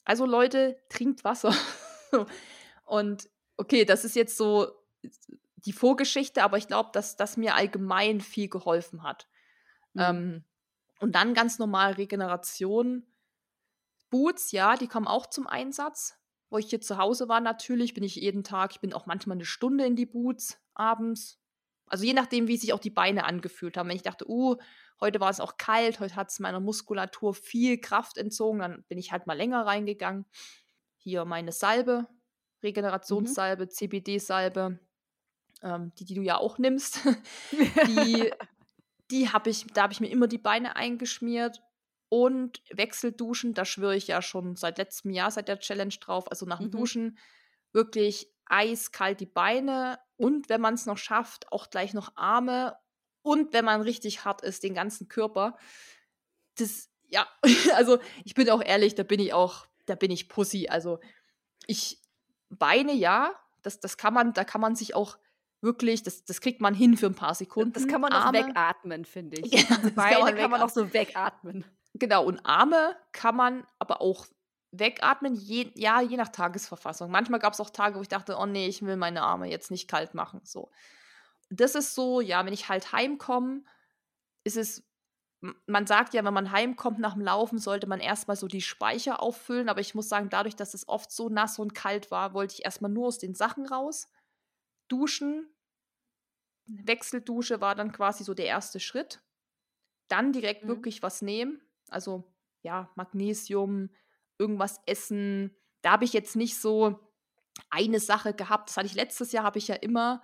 Also Leute, trinkt Wasser. und okay, das ist jetzt so die Vorgeschichte, aber ich glaube, dass das mir allgemein viel geholfen hat. Mhm. Ähm, und dann ganz normal Regeneration. Boots, ja, die kommen auch zum Einsatz. Wo ich hier zu Hause war, natürlich, bin ich jeden Tag, ich bin auch manchmal eine Stunde in die Boots abends. Also je nachdem, wie sich auch die Beine angefühlt haben. Wenn ich dachte, uh, heute war es auch kalt, heute hat es meiner Muskulatur viel Kraft entzogen, dann bin ich halt mal länger reingegangen. Hier meine Salbe, mhm. Regenerationssalbe, mhm. CBD-Salbe, ähm, die, die du ja auch nimmst. die die habe ich, da habe ich mir immer die Beine eingeschmiert und Wechselduschen, da schwöre ich ja schon seit letztem Jahr, seit der Challenge drauf, also nach dem mhm. Duschen wirklich eiskalt die Beine und wenn man es noch schafft, auch gleich noch Arme und wenn man richtig hart ist, den ganzen Körper. Das, ja, also ich bin auch ehrlich, da bin ich auch, da bin ich Pussy. Also ich, Beine ja, das, das kann man, da kann man sich auch wirklich, das, das kriegt man hin für ein paar Sekunden. Das kann man auch Arme, wegatmen, finde ich. Ja, Beine kann man, kann man auch so wegatmen. Genau, und Arme kann man aber auch wegatmen, je, ja, je nach Tagesverfassung. Manchmal gab es auch Tage, wo ich dachte, oh nee, ich will meine Arme jetzt nicht kalt machen. So. Das ist so, ja, wenn ich halt heimkomme, ist es, man sagt ja, wenn man heimkommt nach dem Laufen, sollte man erstmal so die Speicher auffüllen, aber ich muss sagen, dadurch, dass es oft so nass und kalt war, wollte ich erstmal nur aus den Sachen raus. Duschen, Wechseldusche war dann quasi so der erste Schritt. Dann direkt mhm. wirklich was nehmen. Also ja, Magnesium, irgendwas essen. Da habe ich jetzt nicht so eine Sache gehabt. Das hatte ich letztes Jahr, habe ich ja immer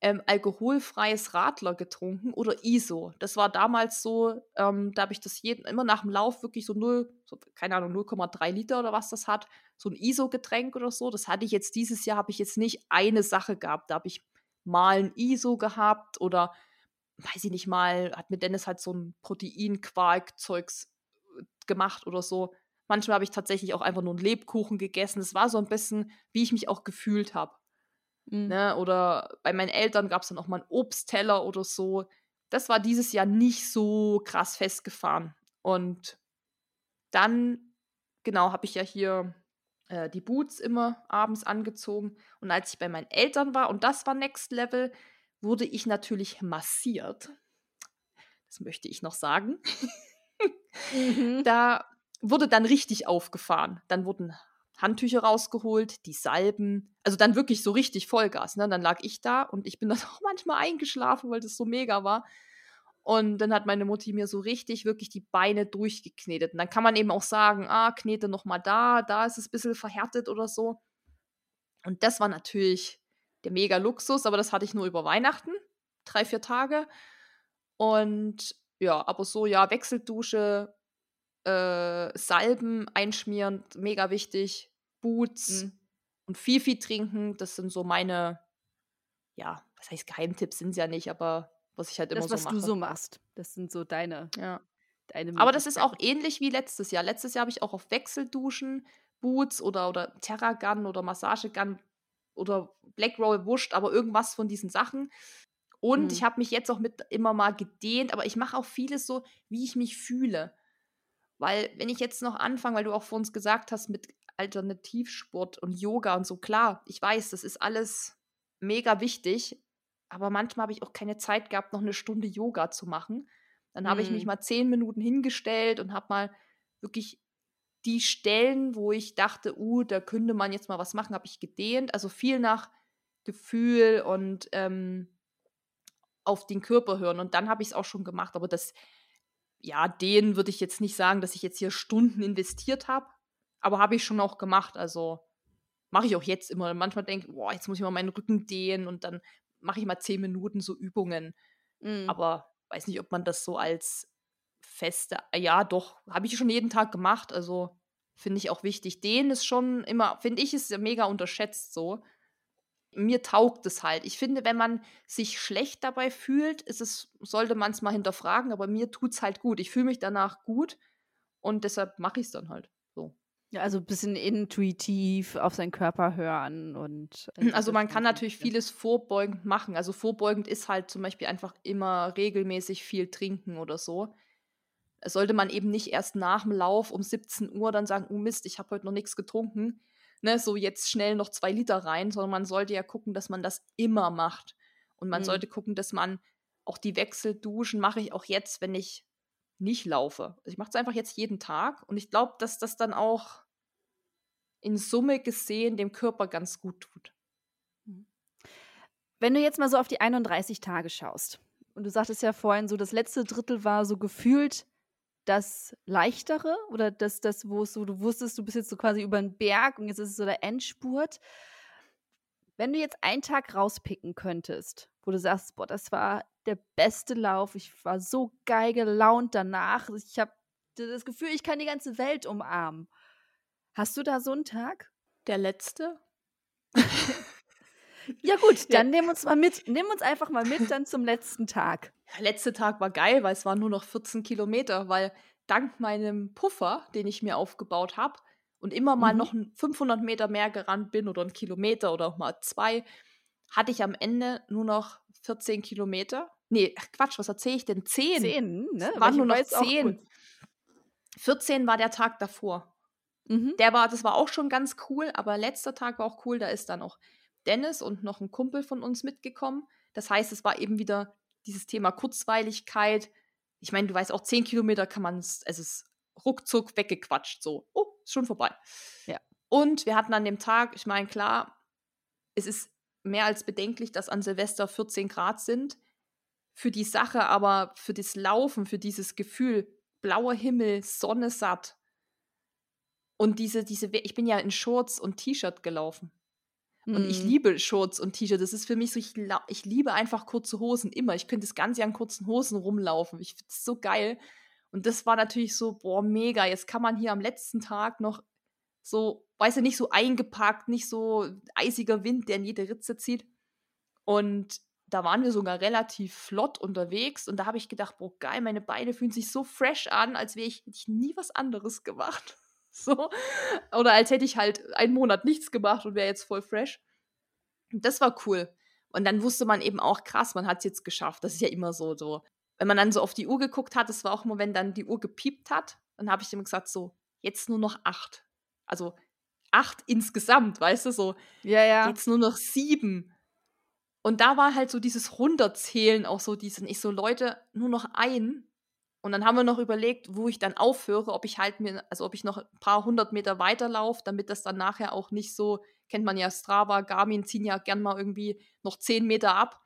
ähm, alkoholfreies Radler getrunken oder ISO. Das war damals so, ähm, da habe ich das jeden, immer nach dem Lauf wirklich so 0, so, keine Ahnung, 0,3 Liter oder was das hat, so ein ISO-Getränk oder so. Das hatte ich jetzt dieses Jahr, habe ich jetzt nicht eine Sache gehabt. Da habe ich mal ein ISO gehabt oder weiß ich nicht mal, hat mit Dennis halt so ein Proteinquark-Zeugs äh, gemacht oder so. Manchmal habe ich tatsächlich auch einfach nur einen Lebkuchen gegessen. Es war so ein bisschen, wie ich mich auch gefühlt habe. Mhm. Ne? Oder bei meinen Eltern gab es dann auch mal einen Obstteller oder so. Das war dieses Jahr nicht so krass festgefahren. Und dann, genau, habe ich ja hier äh, die Boots immer abends angezogen. Und als ich bei meinen Eltern war, und das war Next Level, wurde ich natürlich massiert. Das möchte ich noch sagen. mhm. Da wurde dann richtig aufgefahren. Dann wurden Handtücher rausgeholt, die Salben, also dann wirklich so richtig Vollgas. Ne? Dann lag ich da und ich bin dann auch manchmal eingeschlafen, weil das so mega war. Und dann hat meine Mutti mir so richtig wirklich die Beine durchgeknetet. Und dann kann man eben auch sagen, ah, knete noch mal da, da ist es ein bisschen verhärtet oder so. Und das war natürlich der mega Luxus, aber das hatte ich nur über Weihnachten, drei, vier Tage. Und ja, aber so, ja, Wechseldusche, äh, Salben einschmieren, mega wichtig. Boots mhm. und viel, viel trinken. Das sind so meine, ja, was heißt Geheimtipps sind es ja nicht, aber was ich halt immer das, so mache. was du so machst. Das sind so deine. Ja. Deine aber das ist auch ähnlich wie letztes Jahr. Letztes Jahr habe ich auch auf Wechselduschen, Boots oder, oder Terragun oder Massagegun oder Black Roll wurscht, aber irgendwas von diesen Sachen. Und mhm. ich habe mich jetzt auch mit immer mal gedehnt, aber ich mache auch vieles so, wie ich mich fühle. Weil, wenn ich jetzt noch anfange, weil du auch vor uns gesagt hast, mit Alternativsport und Yoga und so, klar, ich weiß, das ist alles mega wichtig, aber manchmal habe ich auch keine Zeit gehabt, noch eine Stunde Yoga zu machen. Dann habe ich mich mhm. mal zehn Minuten hingestellt und habe mal wirklich die Stellen, wo ich dachte, uh, da könnte man jetzt mal was machen, habe ich gedehnt. Also viel nach Gefühl und ähm, auf den Körper hören. Und dann habe ich es auch schon gemacht. Aber das ja, den würde ich jetzt nicht sagen, dass ich jetzt hier Stunden investiert habe, aber habe ich schon auch gemacht. Also mache ich auch jetzt immer. Manchmal denke ich, boah, jetzt muss ich mal meinen Rücken dehnen und dann mache ich mal zehn Minuten so Übungen. Mhm. Aber weiß nicht, ob man das so als feste, ja, doch, habe ich schon jeden Tag gemacht. Also finde ich auch wichtig. Den ist schon immer, finde ich, ist ja mega unterschätzt so mir taugt es halt. Ich finde, wenn man sich schlecht dabei fühlt, ist es, sollte man es mal hinterfragen, aber mir tut es halt gut. Ich fühle mich danach gut und deshalb mache ich es dann halt. Ja, also ein bisschen intuitiv auf seinen Körper hören und. Äh, also man kann natürlich vieles vorbeugend machen. Also vorbeugend ist halt zum Beispiel einfach immer regelmäßig viel trinken oder so. Sollte man eben nicht erst nach dem Lauf um 17 Uhr dann sagen, oh Mist, ich habe heute noch nichts getrunken ne, so jetzt schnell noch zwei Liter rein, sondern man sollte ja gucken, dass man das immer macht. Und man mhm. sollte gucken, dass man auch die Wechselduschen mache ich auch jetzt, wenn ich nicht laufe. Also ich mache es einfach jetzt jeden Tag und ich glaube, dass das dann auch in Summe gesehen dem Körper ganz gut tut. Mhm. Wenn du jetzt mal so auf die 31 Tage schaust und du sagtest ja vorhin so, das letzte Drittel war so gefühlt das Leichtere oder das, das wo es so, du wusstest, du bist jetzt so quasi über den Berg und jetzt ist es so der Endspurt. Wenn du jetzt einen Tag rauspicken könntest, wo du sagst, boah, das war der beste Lauf, ich war so geil gelaunt danach, ich habe das Gefühl, ich kann die ganze Welt umarmen. Hast du da so einen Tag? Der letzte? ja gut, dann ja. nimm uns mal mit, nimm uns einfach mal mit dann zum letzten Tag. Der letzte Tag war geil, weil es waren nur noch 14 Kilometer, weil dank meinem Puffer, den ich mir aufgebaut habe und immer mal mhm. noch 500 Meter mehr gerannt bin oder einen Kilometer oder auch mal zwei, hatte ich am Ende nur noch 14 Kilometer. Nee, Quatsch, was erzähle ich denn? 10. 10, ne? Waren nur noch 10. 14 war der Tag davor. Mhm. Der war, das war auch schon ganz cool, aber letzter Tag war auch cool. Da ist dann auch Dennis und noch ein Kumpel von uns mitgekommen. Das heißt, es war eben wieder dieses Thema Kurzweiligkeit. Ich meine, du weißt auch, zehn Kilometer kann man es, es ist ruckzuck weggequatscht, so, oh, ist schon vorbei. Ja. Und wir hatten an dem Tag, ich meine, klar, es ist mehr als bedenklich, dass an Silvester 14 Grad sind. Für die Sache, aber für das Laufen, für dieses Gefühl, blauer Himmel, Sonne satt. Und diese, diese, ich bin ja in Shorts und T-Shirt gelaufen. Und ich Mhm. liebe Shorts und T-Shirts. Das ist für mich so, ich, ich liebe einfach kurze Hosen immer. Ich könnte das ganze Jahr in kurzen Hosen rumlaufen. Ich finde es so geil. Und das war natürlich so, boah, mega. Jetzt kann man hier am letzten Tag noch so, weißt du, nicht so eingepackt, nicht so eisiger Wind, der in jede Ritze zieht. Und da waren wir sogar relativ flott unterwegs. Und da habe ich gedacht, boah, geil, meine Beine fühlen sich so fresh an, als wäre ich, ich nie was anderes gemacht. So. Oder als hätte ich halt einen Monat nichts gemacht und wäre jetzt voll fresh. Und das war cool. Und dann wusste man eben auch, krass, man hat es jetzt geschafft. Das ist ja immer so, so. Wenn man dann so auf die Uhr geguckt hat, das war auch immer, wenn dann die Uhr gepiept hat, dann habe ich ihm gesagt, so, jetzt nur noch acht. Also acht insgesamt, weißt du, so, Ja, ja. jetzt nur noch sieben. Und da war halt so dieses Runterzählen auch so diesen, ich so, Leute, nur noch ein. Und dann haben wir noch überlegt, wo ich dann aufhöre, ob ich halt mir, also ob ich noch ein paar hundert Meter weiterlaufe, damit das dann nachher auch nicht so, kennt man ja Strava, Garmin ziehen ja gern mal irgendwie noch zehn Meter ab.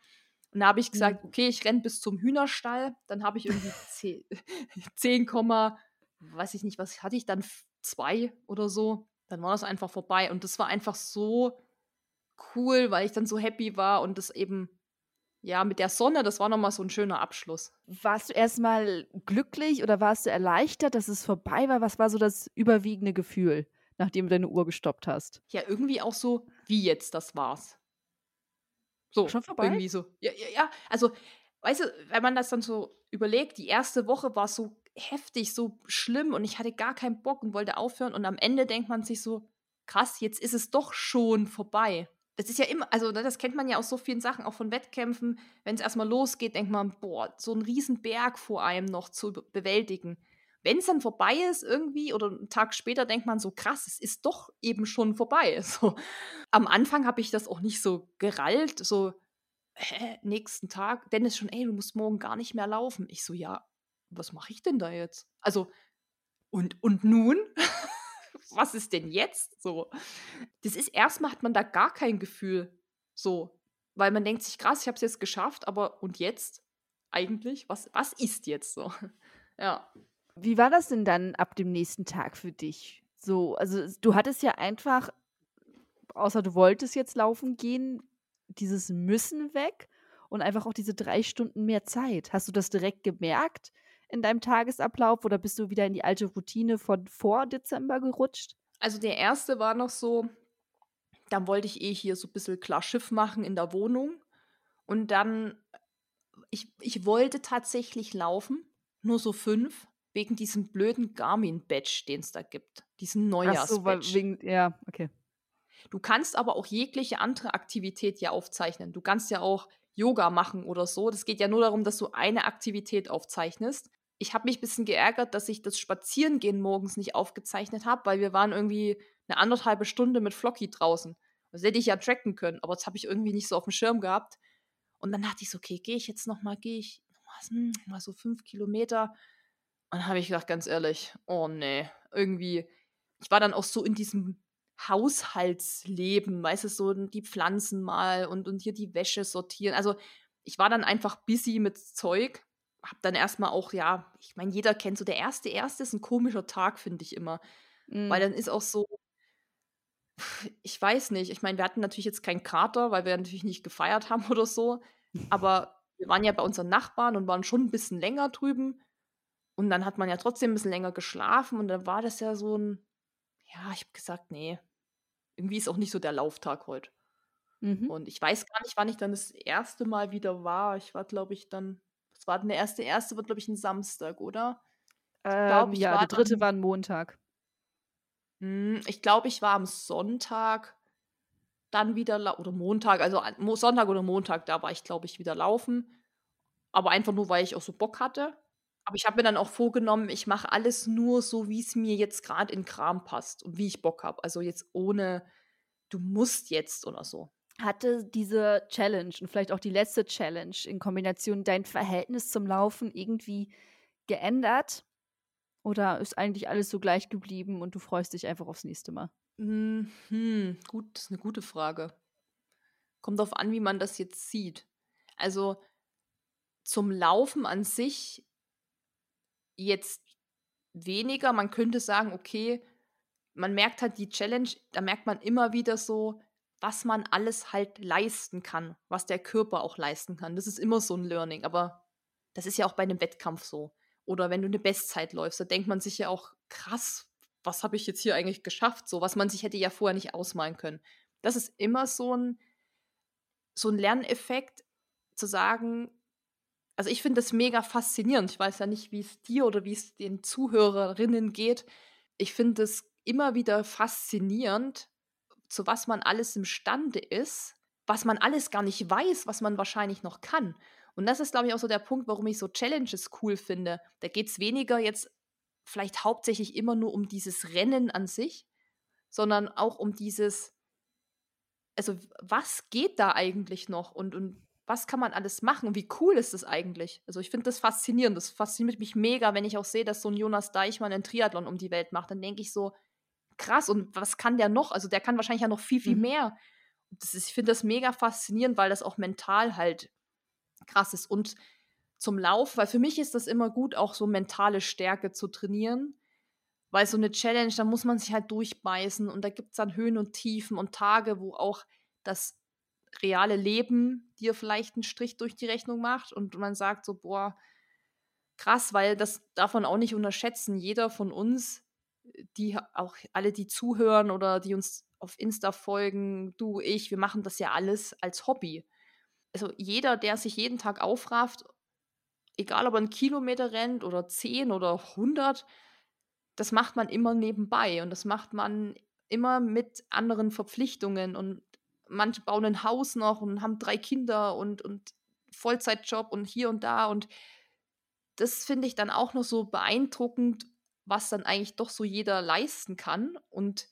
Und da habe ich gesagt, okay, ich renne bis zum Hühnerstall. Dann habe ich irgendwie 10, 10, weiß ich nicht, was hatte ich dann, zwei oder so. Dann war das einfach vorbei. Und das war einfach so cool, weil ich dann so happy war und das eben, ja, mit der Sonne, das war nochmal so ein schöner Abschluss. Warst du erstmal glücklich oder warst du erleichtert, dass es vorbei war? Was war so das überwiegende Gefühl, nachdem du deine Uhr gestoppt hast? Ja, irgendwie auch so, wie jetzt, das war's. So, Schon vorbei? irgendwie so. Ja, ja, ja, also, weißt du, wenn man das dann so überlegt, die erste Woche war so heftig, so schlimm und ich hatte gar keinen Bock und wollte aufhören und am Ende denkt man sich so, krass, jetzt ist es doch schon vorbei. Das ist ja immer, also ne, das kennt man ja aus so vielen Sachen, auch von Wettkämpfen. Wenn es erstmal losgeht, denkt man, boah, so einen riesen Berg vor einem noch zu be- bewältigen. Wenn es dann vorbei ist irgendwie oder einen Tag später denkt man so, krass, es ist doch eben schon vorbei. So. Am Anfang habe ich das auch nicht so gerallt, so, hä, nächsten Tag, Dennis schon, ey, du musst morgen gar nicht mehr laufen. Ich so, ja, was mache ich denn da jetzt? Also, und, und nun? was ist denn jetzt? So. Das ist erstmal hat man da gar kein Gefühl. So. Weil man denkt sich, krass, ich habe es jetzt geschafft, aber und jetzt? Eigentlich? Was, was ist jetzt so? Ja. Wie war das denn dann ab dem nächsten Tag für dich? So, also du hattest ja einfach, außer du wolltest jetzt laufen gehen, dieses Müssen weg und einfach auch diese drei Stunden mehr Zeit. Hast du das direkt gemerkt in deinem Tagesablauf oder bist du wieder in die alte Routine von vor Dezember gerutscht? Also der erste war noch so, dann wollte ich eh hier so ein bisschen klar Schiff machen in der Wohnung. Und dann, ich, ich wollte tatsächlich laufen, nur so fünf, wegen diesem blöden Garmin-Badge, den es da gibt. Diesen so, Neujahrs-Badge. wegen, ja, okay. Du kannst aber auch jegliche andere Aktivität ja aufzeichnen. Du kannst ja auch Yoga machen oder so. Das geht ja nur darum, dass du eine Aktivität aufzeichnest. Ich habe mich ein bisschen geärgert, dass ich das Spazierengehen morgens nicht aufgezeichnet habe, weil wir waren irgendwie eine anderthalbe Stunde mit Flocky draußen. Das hätte ich ja tracken können, aber das habe ich irgendwie nicht so auf dem Schirm gehabt. Und dann dachte ich so, okay, gehe ich jetzt noch mal, gehe ich noch mal, hm, mal so fünf Kilometer. Und dann habe ich gedacht, ganz ehrlich, oh nee, irgendwie. Ich war dann auch so in diesem Haushaltsleben, weißt du, so die Pflanzen mal und, und hier die Wäsche sortieren. Also ich war dann einfach busy mit Zeug. Hab dann erstmal auch, ja, ich meine, jeder kennt so, der erste, erste ist ein komischer Tag, finde ich immer. Mhm. Weil dann ist auch so, ich weiß nicht, ich meine, wir hatten natürlich jetzt keinen Kater, weil wir natürlich nicht gefeiert haben oder so. Aber wir waren ja bei unseren Nachbarn und waren schon ein bisschen länger drüben. Und dann hat man ja trotzdem ein bisschen länger geschlafen und dann war das ja so ein, ja, ich habe gesagt, nee, irgendwie ist auch nicht so der Lauftag heute. Mhm. Und ich weiß gar nicht, wann ich dann das erste Mal wieder war. Ich war, glaube ich, dann, was war denn der erste? erste war, glaube ich, ein Samstag, oder? glaub, Ähm, ich ja, der dritte dann- war ein Montag. Hm, ich glaube, ich war am Sonntag dann wieder, oder Montag, also Sonntag oder Montag, da war ich, glaube ich, wieder laufen. Aber einfach nur, weil ich auch so Bock hatte. Aber ich habe mir dann auch vorgenommen, ich mache alles nur so, wie es mir jetzt gerade in Kram passt und wie ich Bock habe. Also jetzt ohne, du musst jetzt oder so. Hatte diese Challenge und vielleicht auch die letzte Challenge in Kombination dein Verhältnis zum Laufen irgendwie geändert? Oder ist eigentlich alles so gleich geblieben und du freust dich einfach aufs nächste Mal? Hm, hm, gut, das ist eine gute Frage. Kommt darauf an, wie man das jetzt sieht. Also zum Laufen an sich jetzt weniger. Man könnte sagen, okay, man merkt halt die Challenge, da merkt man immer wieder so, was man alles halt leisten kann, was der Körper auch leisten kann. Das ist immer so ein Learning, aber das ist ja auch bei einem Wettkampf so. Oder wenn du eine Bestzeit läufst, da denkt man sich ja auch, krass, was habe ich jetzt hier eigentlich geschafft? So, was man sich hätte ja vorher nicht ausmalen können. Das ist immer so ein, so ein Lerneffekt, zu sagen, also ich finde das mega faszinierend. Ich weiß ja nicht, wie es dir oder wie es den Zuhörerinnen geht. Ich finde es immer wieder faszinierend, zu was man alles imstande ist, was man alles gar nicht weiß, was man wahrscheinlich noch kann. Und das ist, glaube ich, auch so der Punkt, warum ich so Challenges cool finde. Da geht es weniger jetzt vielleicht hauptsächlich immer nur um dieses Rennen an sich, sondern auch um dieses, also was geht da eigentlich noch und, und was kann man alles machen und wie cool ist das eigentlich? Also ich finde das faszinierend. Das fasziniert mich mega, wenn ich auch sehe, dass so ein Jonas Deichmann einen Triathlon um die Welt macht. Dann denke ich so, krass, und was kann der noch? Also der kann wahrscheinlich ja noch viel, viel mhm. mehr. Ist, ich finde das mega faszinierend, weil das auch mental halt krass ist. Und zum Lauf, weil für mich ist das immer gut, auch so mentale Stärke zu trainieren. Weil so eine Challenge, da muss man sich halt durchbeißen und da gibt es dann Höhen und Tiefen und Tage, wo auch das reale Leben dir vielleicht einen Strich durch die Rechnung macht und man sagt so, boah, krass, weil das darf man auch nicht unterschätzen. Jeder von uns, die auch alle, die zuhören oder die uns auf Insta folgen, du, ich, wir machen das ja alles als Hobby. Also jeder, der sich jeden Tag aufrafft, egal ob er einen Kilometer rennt oder zehn oder hundert, das macht man immer nebenbei und das macht man immer mit anderen Verpflichtungen und manche bauen ein Haus noch und haben drei Kinder und, und Vollzeitjob und hier und da. Und das finde ich dann auch noch so beeindruckend, was dann eigentlich doch so jeder leisten kann und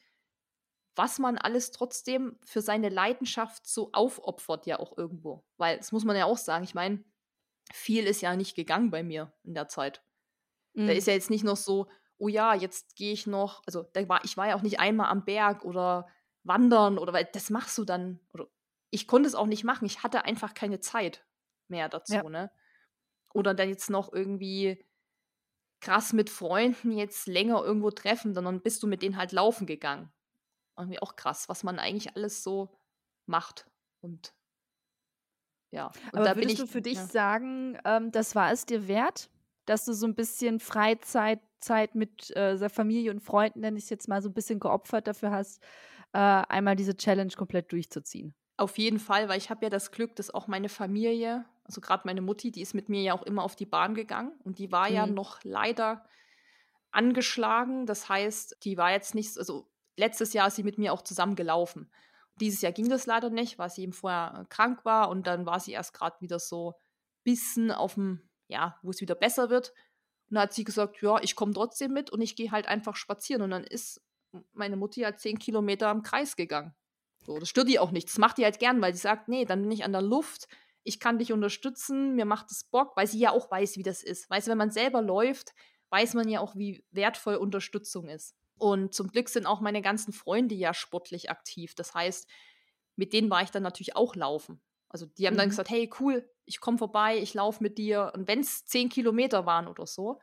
was man alles trotzdem für seine Leidenschaft so aufopfert, ja auch irgendwo. Weil, das muss man ja auch sagen, ich meine, viel ist ja nicht gegangen bei mir in der Zeit. Mhm. Da ist ja jetzt nicht noch so, oh ja, jetzt gehe ich noch, also da war, ich war ja auch nicht einmal am Berg oder wandern oder weil das machst du dann. Oder ich konnte es auch nicht machen. Ich hatte einfach keine Zeit mehr dazu, ja. ne? Oder dann jetzt noch irgendwie krass mit Freunden jetzt länger irgendwo treffen, sondern bist du mit denen halt laufen gegangen. Irgendwie auch krass, was man eigentlich alles so macht. Und ja. Und Aber da würdest ich, du für dich ja. sagen, ähm, das war es dir wert, dass du so ein bisschen Freizeit Zeit mit äh, der Familie und Freunden, nenne ich es jetzt mal, so ein bisschen geopfert dafür hast, äh, einmal diese Challenge komplett durchzuziehen. Auf jeden Fall, weil ich habe ja das Glück, dass auch meine Familie, also gerade meine Mutti, die ist mit mir ja auch immer auf die Bahn gegangen und die war mhm. ja noch leider angeschlagen. Das heißt, die war jetzt nicht, also letztes Jahr ist sie mit mir auch zusammen gelaufen. Dieses Jahr ging das leider nicht, weil sie eben vorher krank war und dann war sie erst gerade wieder so bisschen auf dem, ja, wo es wieder besser wird. Und dann hat sie gesagt, ja, ich komme trotzdem mit und ich gehe halt einfach spazieren. Und dann ist meine Mutti halt zehn Kilometer im Kreis gegangen. So, das stört die auch nicht. Das macht die halt gern, weil sie sagt, nee, dann bin ich an der Luft, ich kann dich unterstützen, mir macht es Bock, weil sie ja auch weiß, wie das ist. Weißt du, wenn man selber läuft, weiß man ja auch, wie wertvoll Unterstützung ist. Und zum Glück sind auch meine ganzen Freunde ja sportlich aktiv. Das heißt, mit denen war ich dann natürlich auch laufen. Also die haben mhm. dann gesagt, hey, cool, ich komme vorbei, ich laufe mit dir. Und wenn es zehn Kilometer waren oder so.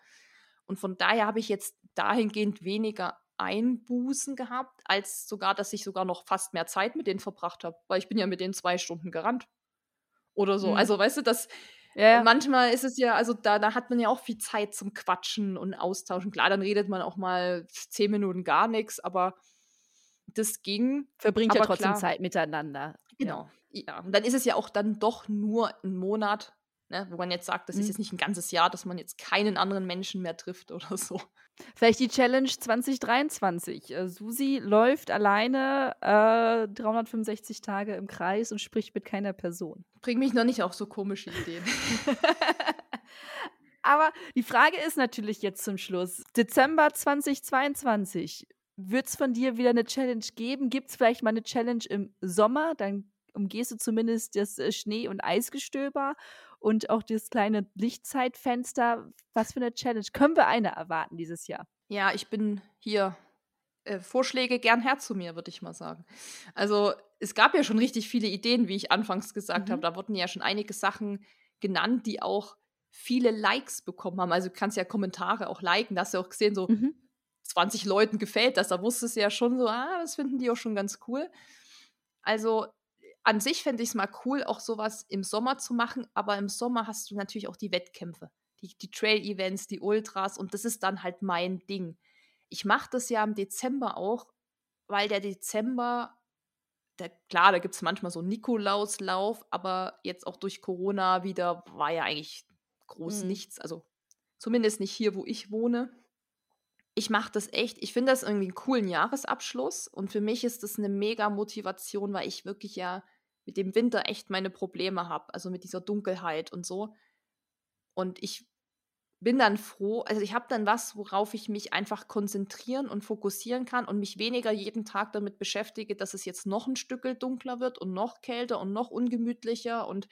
Und von daher habe ich jetzt dahingehend weniger Einbußen gehabt, als sogar, dass ich sogar noch fast mehr Zeit mit denen verbracht habe, weil ich bin ja mit denen zwei Stunden gerannt. Oder so. Mhm. Also, weißt du, das ja. manchmal ist es ja, also da, da hat man ja auch viel Zeit zum Quatschen und Austauschen. Klar, dann redet man auch mal zehn Minuten gar nichts, aber das ging. Verbringt ja trotzdem klar, Zeit miteinander. Genau. Ja. ja. Und dann ist es ja auch dann doch nur ein Monat, ne, wo man jetzt sagt, das mhm. ist jetzt nicht ein ganzes Jahr, dass man jetzt keinen anderen Menschen mehr trifft oder so. Vielleicht die Challenge 2023. Äh, Susi läuft alleine äh, 365 Tage im Kreis und spricht mit keiner Person. Bring mich noch nicht auf so komische Ideen. Aber die Frage ist natürlich jetzt zum Schluss: Dezember 2022. Wird es von dir wieder eine Challenge geben? Gibt es vielleicht mal eine Challenge im Sommer? Dann umgehst du zumindest das äh, Schnee- und Eisgestöber und auch das kleine Lichtzeitfenster. Was für eine Challenge? Können wir eine erwarten dieses Jahr? Ja, ich bin hier. Äh, Vorschläge gern her zu mir, würde ich mal sagen. Also es gab ja schon richtig viele Ideen, wie ich anfangs gesagt mhm. habe. Da wurden ja schon einige Sachen genannt, die auch viele Likes bekommen haben. Also du kannst ja Kommentare auch liken. Da hast du auch gesehen, so mhm. 20 Leuten gefällt das. Da wusstest du ja schon so, ah, das finden die auch schon ganz cool. Also an sich fände ich es mal cool, auch sowas im Sommer zu machen, aber im Sommer hast du natürlich auch die Wettkämpfe, die, die Trail-Events, die Ultras und das ist dann halt mein Ding. Ich mache das ja im Dezember auch, weil der Dezember, der, klar, da gibt es manchmal so Nikolauslauf, aber jetzt auch durch Corona wieder war ja eigentlich groß mhm. nichts, also zumindest nicht hier, wo ich wohne ich mache das echt, ich finde das irgendwie einen coolen Jahresabschluss und für mich ist das eine mega Motivation, weil ich wirklich ja mit dem Winter echt meine Probleme habe, also mit dieser Dunkelheit und so. Und ich bin dann froh, also ich habe dann was, worauf ich mich einfach konzentrieren und fokussieren kann und mich weniger jeden Tag damit beschäftige, dass es jetzt noch ein Stückel dunkler wird und noch kälter und noch ungemütlicher und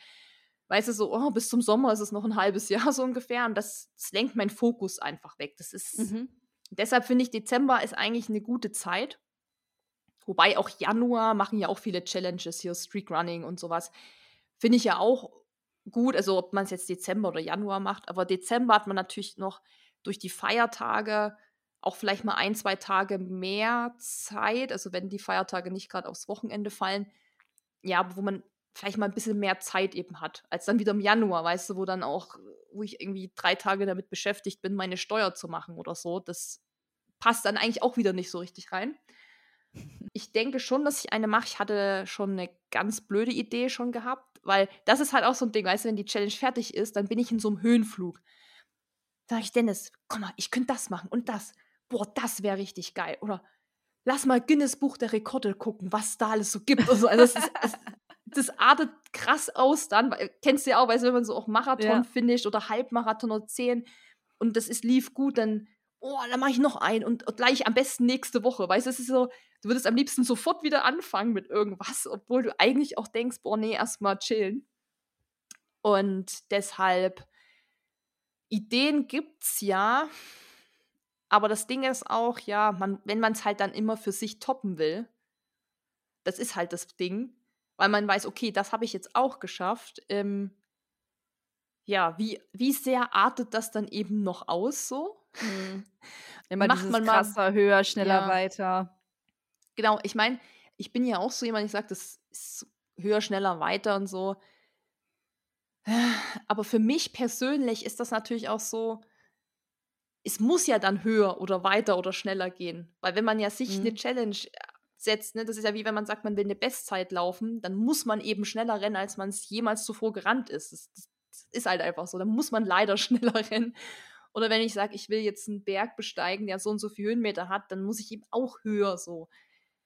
weißt du, so, oh, bis zum Sommer ist es noch ein halbes Jahr so ungefähr und das, das lenkt meinen Fokus einfach weg. Das ist, mhm. Deshalb finde ich, Dezember ist eigentlich eine gute Zeit. Wobei auch Januar machen ja auch viele Challenges hier, Streak Running und sowas. Finde ich ja auch gut, also ob man es jetzt Dezember oder Januar macht. Aber Dezember hat man natürlich noch durch die Feiertage auch vielleicht mal ein, zwei Tage mehr Zeit. Also wenn die Feiertage nicht gerade aufs Wochenende fallen. Ja, wo man vielleicht mal ein bisschen mehr Zeit eben hat, als dann wieder im Januar, weißt du, wo dann auch wo ich irgendwie drei Tage damit beschäftigt bin, meine Steuer zu machen oder so. Das passt dann eigentlich auch wieder nicht so richtig rein. Ich denke schon, dass ich eine mache. Ich hatte schon eine ganz blöde Idee schon gehabt, weil das ist halt auch so ein Ding, weißt du, wenn die Challenge fertig ist, dann bin ich in so einem Höhenflug. Da sag ich, Dennis, komm mal, ich könnte das machen und das. Boah, das wäre richtig geil. Oder lass mal Guinness Buch der Rekorde gucken, was da alles so gibt. Also, also es, ist, es, das artet krass aus dann. Kennst du ja auch, weißt du, wenn man so auch Marathon ja. finisht oder Halbmarathon oder 10 und das ist, lief gut, dann, oh, dann mache ich noch einen und, und, gleich am besten nächste Woche. Weißt du, es ist so, du würdest am liebsten sofort wieder anfangen mit irgendwas, obwohl du eigentlich auch denkst, boah, nee, erstmal chillen. Und deshalb, Ideen gibt's ja, aber das Ding ist auch, ja, man, wenn man es halt dann immer für sich toppen will, das ist halt das Ding, weil man weiß, okay, das habe ich jetzt auch geschafft. Ähm, ja, wie, wie sehr artet das dann eben noch aus so? Mhm. Immer Macht man krasser, mal, höher, schneller, ja. weiter. Genau, ich meine, ich bin ja auch so jemand, ich sage, das ist höher, schneller, weiter und so. Aber für mich persönlich ist das natürlich auch so, es muss ja dann höher oder weiter oder schneller gehen. Weil wenn man ja sich mhm. eine Challenge setzt. Ne? Das ist ja wie wenn man sagt, man will eine Bestzeit laufen, dann muss man eben schneller rennen, als man es jemals zuvor gerannt ist. Das, das, ist halt einfach so. Dann muss man leider schneller rennen. Oder wenn ich sage, ich will jetzt einen Berg besteigen, der so und so viele Höhenmeter hat, dann muss ich eben auch höher so.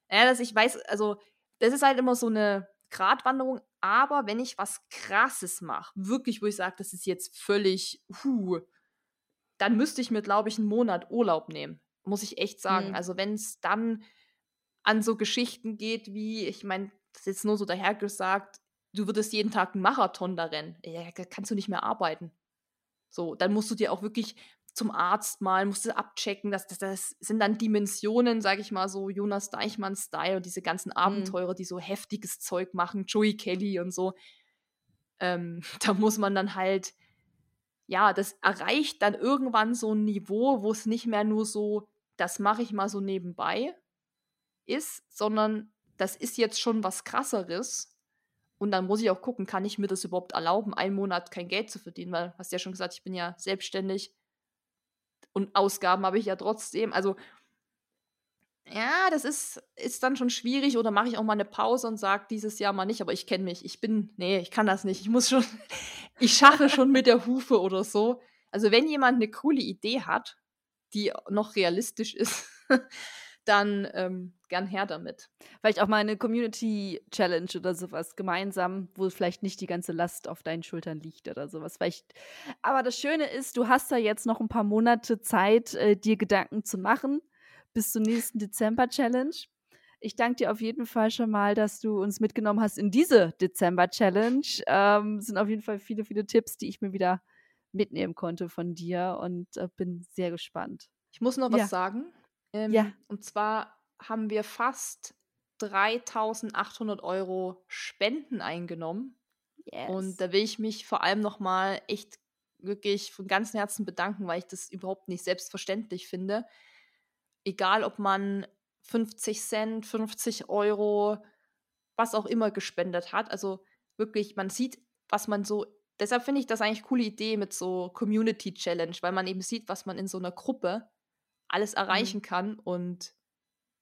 Ja, dass ich weiß, also das ist halt immer so eine Gratwanderung, aber wenn ich was Krasses mache, wirklich, wo ich sage, das ist jetzt völlig, huh, dann müsste ich mir, glaube ich, einen Monat Urlaub nehmen. Muss ich echt sagen. Mhm. Also wenn es dann an so Geschichten geht wie, ich meine, das ist jetzt nur so dahergesagt, du würdest jeden Tag einen Marathon da rennen. Ja, da kannst du nicht mehr arbeiten. So, dann musst du dir auch wirklich zum Arzt mal, musst du abchecken, dass das, das sind dann Dimensionen, sag ich mal, so Jonas Deichmann-Style und diese ganzen mhm. Abenteurer, mhm. die so heftiges Zeug machen, Joey Kelly und so. Ähm, da muss man dann halt, ja, das erreicht dann irgendwann so ein Niveau, wo es nicht mehr nur so, das mache ich mal so nebenbei, ist, sondern das ist jetzt schon was krasseres. Und dann muss ich auch gucken, kann ich mir das überhaupt erlauben, einen Monat kein Geld zu verdienen, weil, hast ja schon gesagt, ich bin ja selbstständig und Ausgaben habe ich ja trotzdem. Also, ja, das ist, ist dann schon schwierig oder mache ich auch mal eine Pause und sage dieses Jahr mal nicht, aber ich kenne mich. Ich bin, nee, ich kann das nicht. Ich muss schon, ich schaffe schon mit der Hufe oder so. Also, wenn jemand eine coole Idee hat, die noch realistisch ist, dann ähm, gern her damit. Vielleicht auch mal eine Community-Challenge oder sowas gemeinsam, wo vielleicht nicht die ganze Last auf deinen Schultern liegt oder sowas. Vielleicht. Aber das Schöne ist, du hast da jetzt noch ein paar Monate Zeit, äh, dir Gedanken zu machen bis zur nächsten Dezember-Challenge. Ich danke dir auf jeden Fall schon mal, dass du uns mitgenommen hast in diese Dezember-Challenge. Ähm, sind auf jeden Fall viele, viele Tipps, die ich mir wieder mitnehmen konnte von dir und äh, bin sehr gespannt. Ich muss noch was ja. sagen. Ähm, ja. Und zwar haben wir fast 3800 Euro Spenden eingenommen. Yes. Und da will ich mich vor allem nochmal echt wirklich von ganzem Herzen bedanken, weil ich das überhaupt nicht selbstverständlich finde. Egal, ob man 50 Cent, 50 Euro, was auch immer gespendet hat. Also wirklich, man sieht, was man so. Deshalb finde ich das eigentlich eine coole Idee mit so Community Challenge, weil man eben sieht, was man in so einer Gruppe alles Mhm. erreichen kann. Und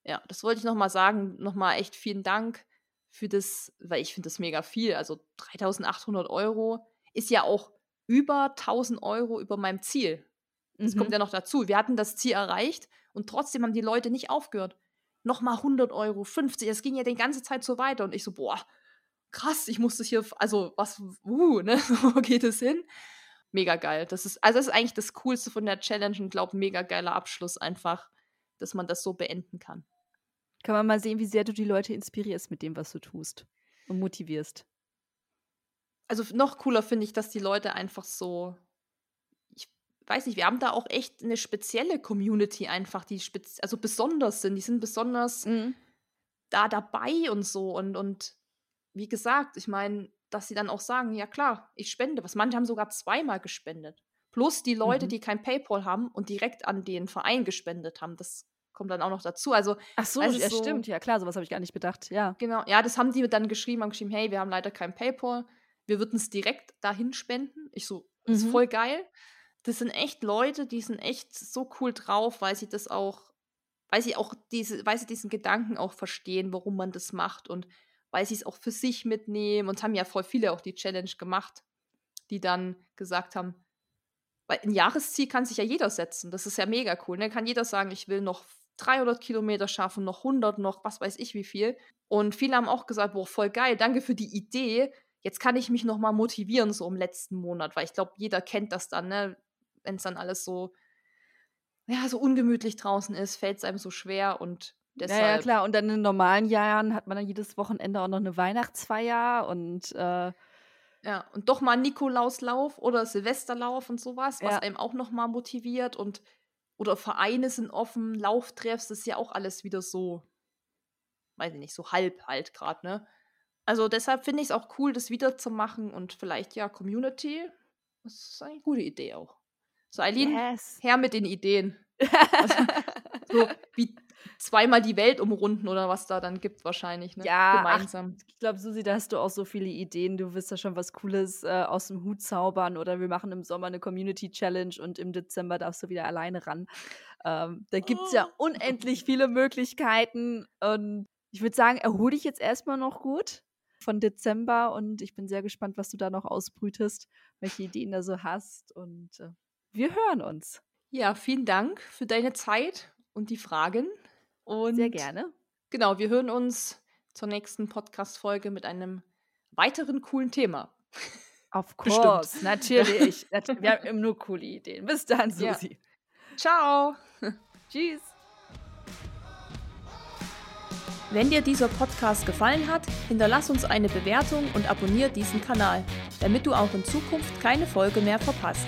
ja, das wollte ich nochmal sagen. Nochmal echt vielen Dank für das, weil ich finde das mega viel. Also 3800 Euro ist ja auch über 1000 Euro über meinem Ziel. Das kommt Mhm. ja noch dazu. Wir hatten das Ziel erreicht und trotzdem haben die Leute nicht aufgehört. Nochmal 100 Euro, 50, das ging ja die ganze Zeit so weiter. Und ich so, boah, krass, ich musste hier, also was, uh, ne, wo geht es hin? Mega geil. Das ist, also das ist eigentlich das Coolste von der Challenge und glaube, mega geiler Abschluss einfach, dass man das so beenden kann. Kann man mal sehen, wie sehr du die Leute inspirierst mit dem, was du tust und motivierst. Also noch cooler finde ich, dass die Leute einfach so, ich weiß nicht, wir haben da auch echt eine spezielle Community einfach, die spez also besonders sind. Die sind besonders Mhm. da dabei und so. Und, und wie gesagt, ich meine, dass sie dann auch sagen, ja klar, ich spende was. Manche haben sogar zweimal gespendet. Plus die Leute, Mhm. die kein PayPal haben und direkt an den Verein gespendet haben. Das kommt dann auch noch dazu. Also, Ach so, Also ja, so- stimmt. Ja, klar, sowas habe ich gar nicht bedacht. Ja. genau, ja, das haben die dann geschrieben, haben geschrieben, hey, wir haben leider kein PayPal. Wir würden es direkt dahin spenden. Ich so, ist Mhm. voll geil. Das sind echt Leute, die sind echt so cool drauf, weil sie das auch, weil sie auch diese, weil sie diesen Gedanken auch verstehen, warum man das macht und weil sie es auch für sich mitnehmen und haben ja voll viele auch die Challenge gemacht, die dann gesagt haben, weil ein Jahresziel kann sich ja jeder setzen. Das ist ja mega cool. Ne? Kann jeder sagen, ich will noch 300 Kilometer schaffen, noch 100, noch was weiß ich wie viel. Und viele haben auch gesagt, boah, voll geil, danke für die Idee. Jetzt kann ich mich noch mal motivieren so im letzten Monat, weil ich glaube, jeder kennt das dann, ne? wenn es dann alles so, ja, so ungemütlich draußen ist, fällt es einem so schwer und deshalb. Ja, ja, klar. Und dann in normalen Jahren hat man dann jedes Wochenende auch noch eine Weihnachtsfeier und äh, Ja, und doch mal Nikolauslauf oder Silvesterlauf und sowas, was Ja. einem auch noch mal motiviert und oder Vereine sind offen, Lauftreffs, das ist ja auch alles wieder so, weiß ich nicht, so halb halt gerade, ne? Also deshalb finde ich es auch cool, das wieder zu machen und vielleicht ja Community, das ist eine gute Idee auch. So Eileen, yes. her mit den Ideen. So wie zweimal die Welt umrunden oder was da dann gibt wahrscheinlich, ne? Ja, ach, gemeinsam. Ich glaube, Susi, da hast du auch so viele Ideen. Du wirst da schon was Cooles äh, aus dem Hut zaubern oder wir machen im Sommer eine Community Challenge und im Dezember darfst du wieder alleine ran. Ähm, da gibt es ja Oh. unendlich viele Möglichkeiten und ich würde sagen, erhol dich jetzt erstmal noch gut von Dezember und ich bin sehr gespannt, was du da noch ausbrütest, welche Ideen da so hast und äh, wir hören uns. Ja, vielen Dank für deine Zeit und die Fragen. Und Sehr gerne. Genau, wir hören uns zur nächsten Podcast-Folge mit einem weiteren coolen Thema. Bestimmt. course, natürlich. Nat- Wir haben nur coole Ideen. Bis dann, Ja. Susi. Ciao! Tschüss. Wenn dir dieser Podcast gefallen hat, hinterlass uns eine Bewertung und abonniere diesen Kanal, damit du auch in Zukunft keine Folge mehr verpasst.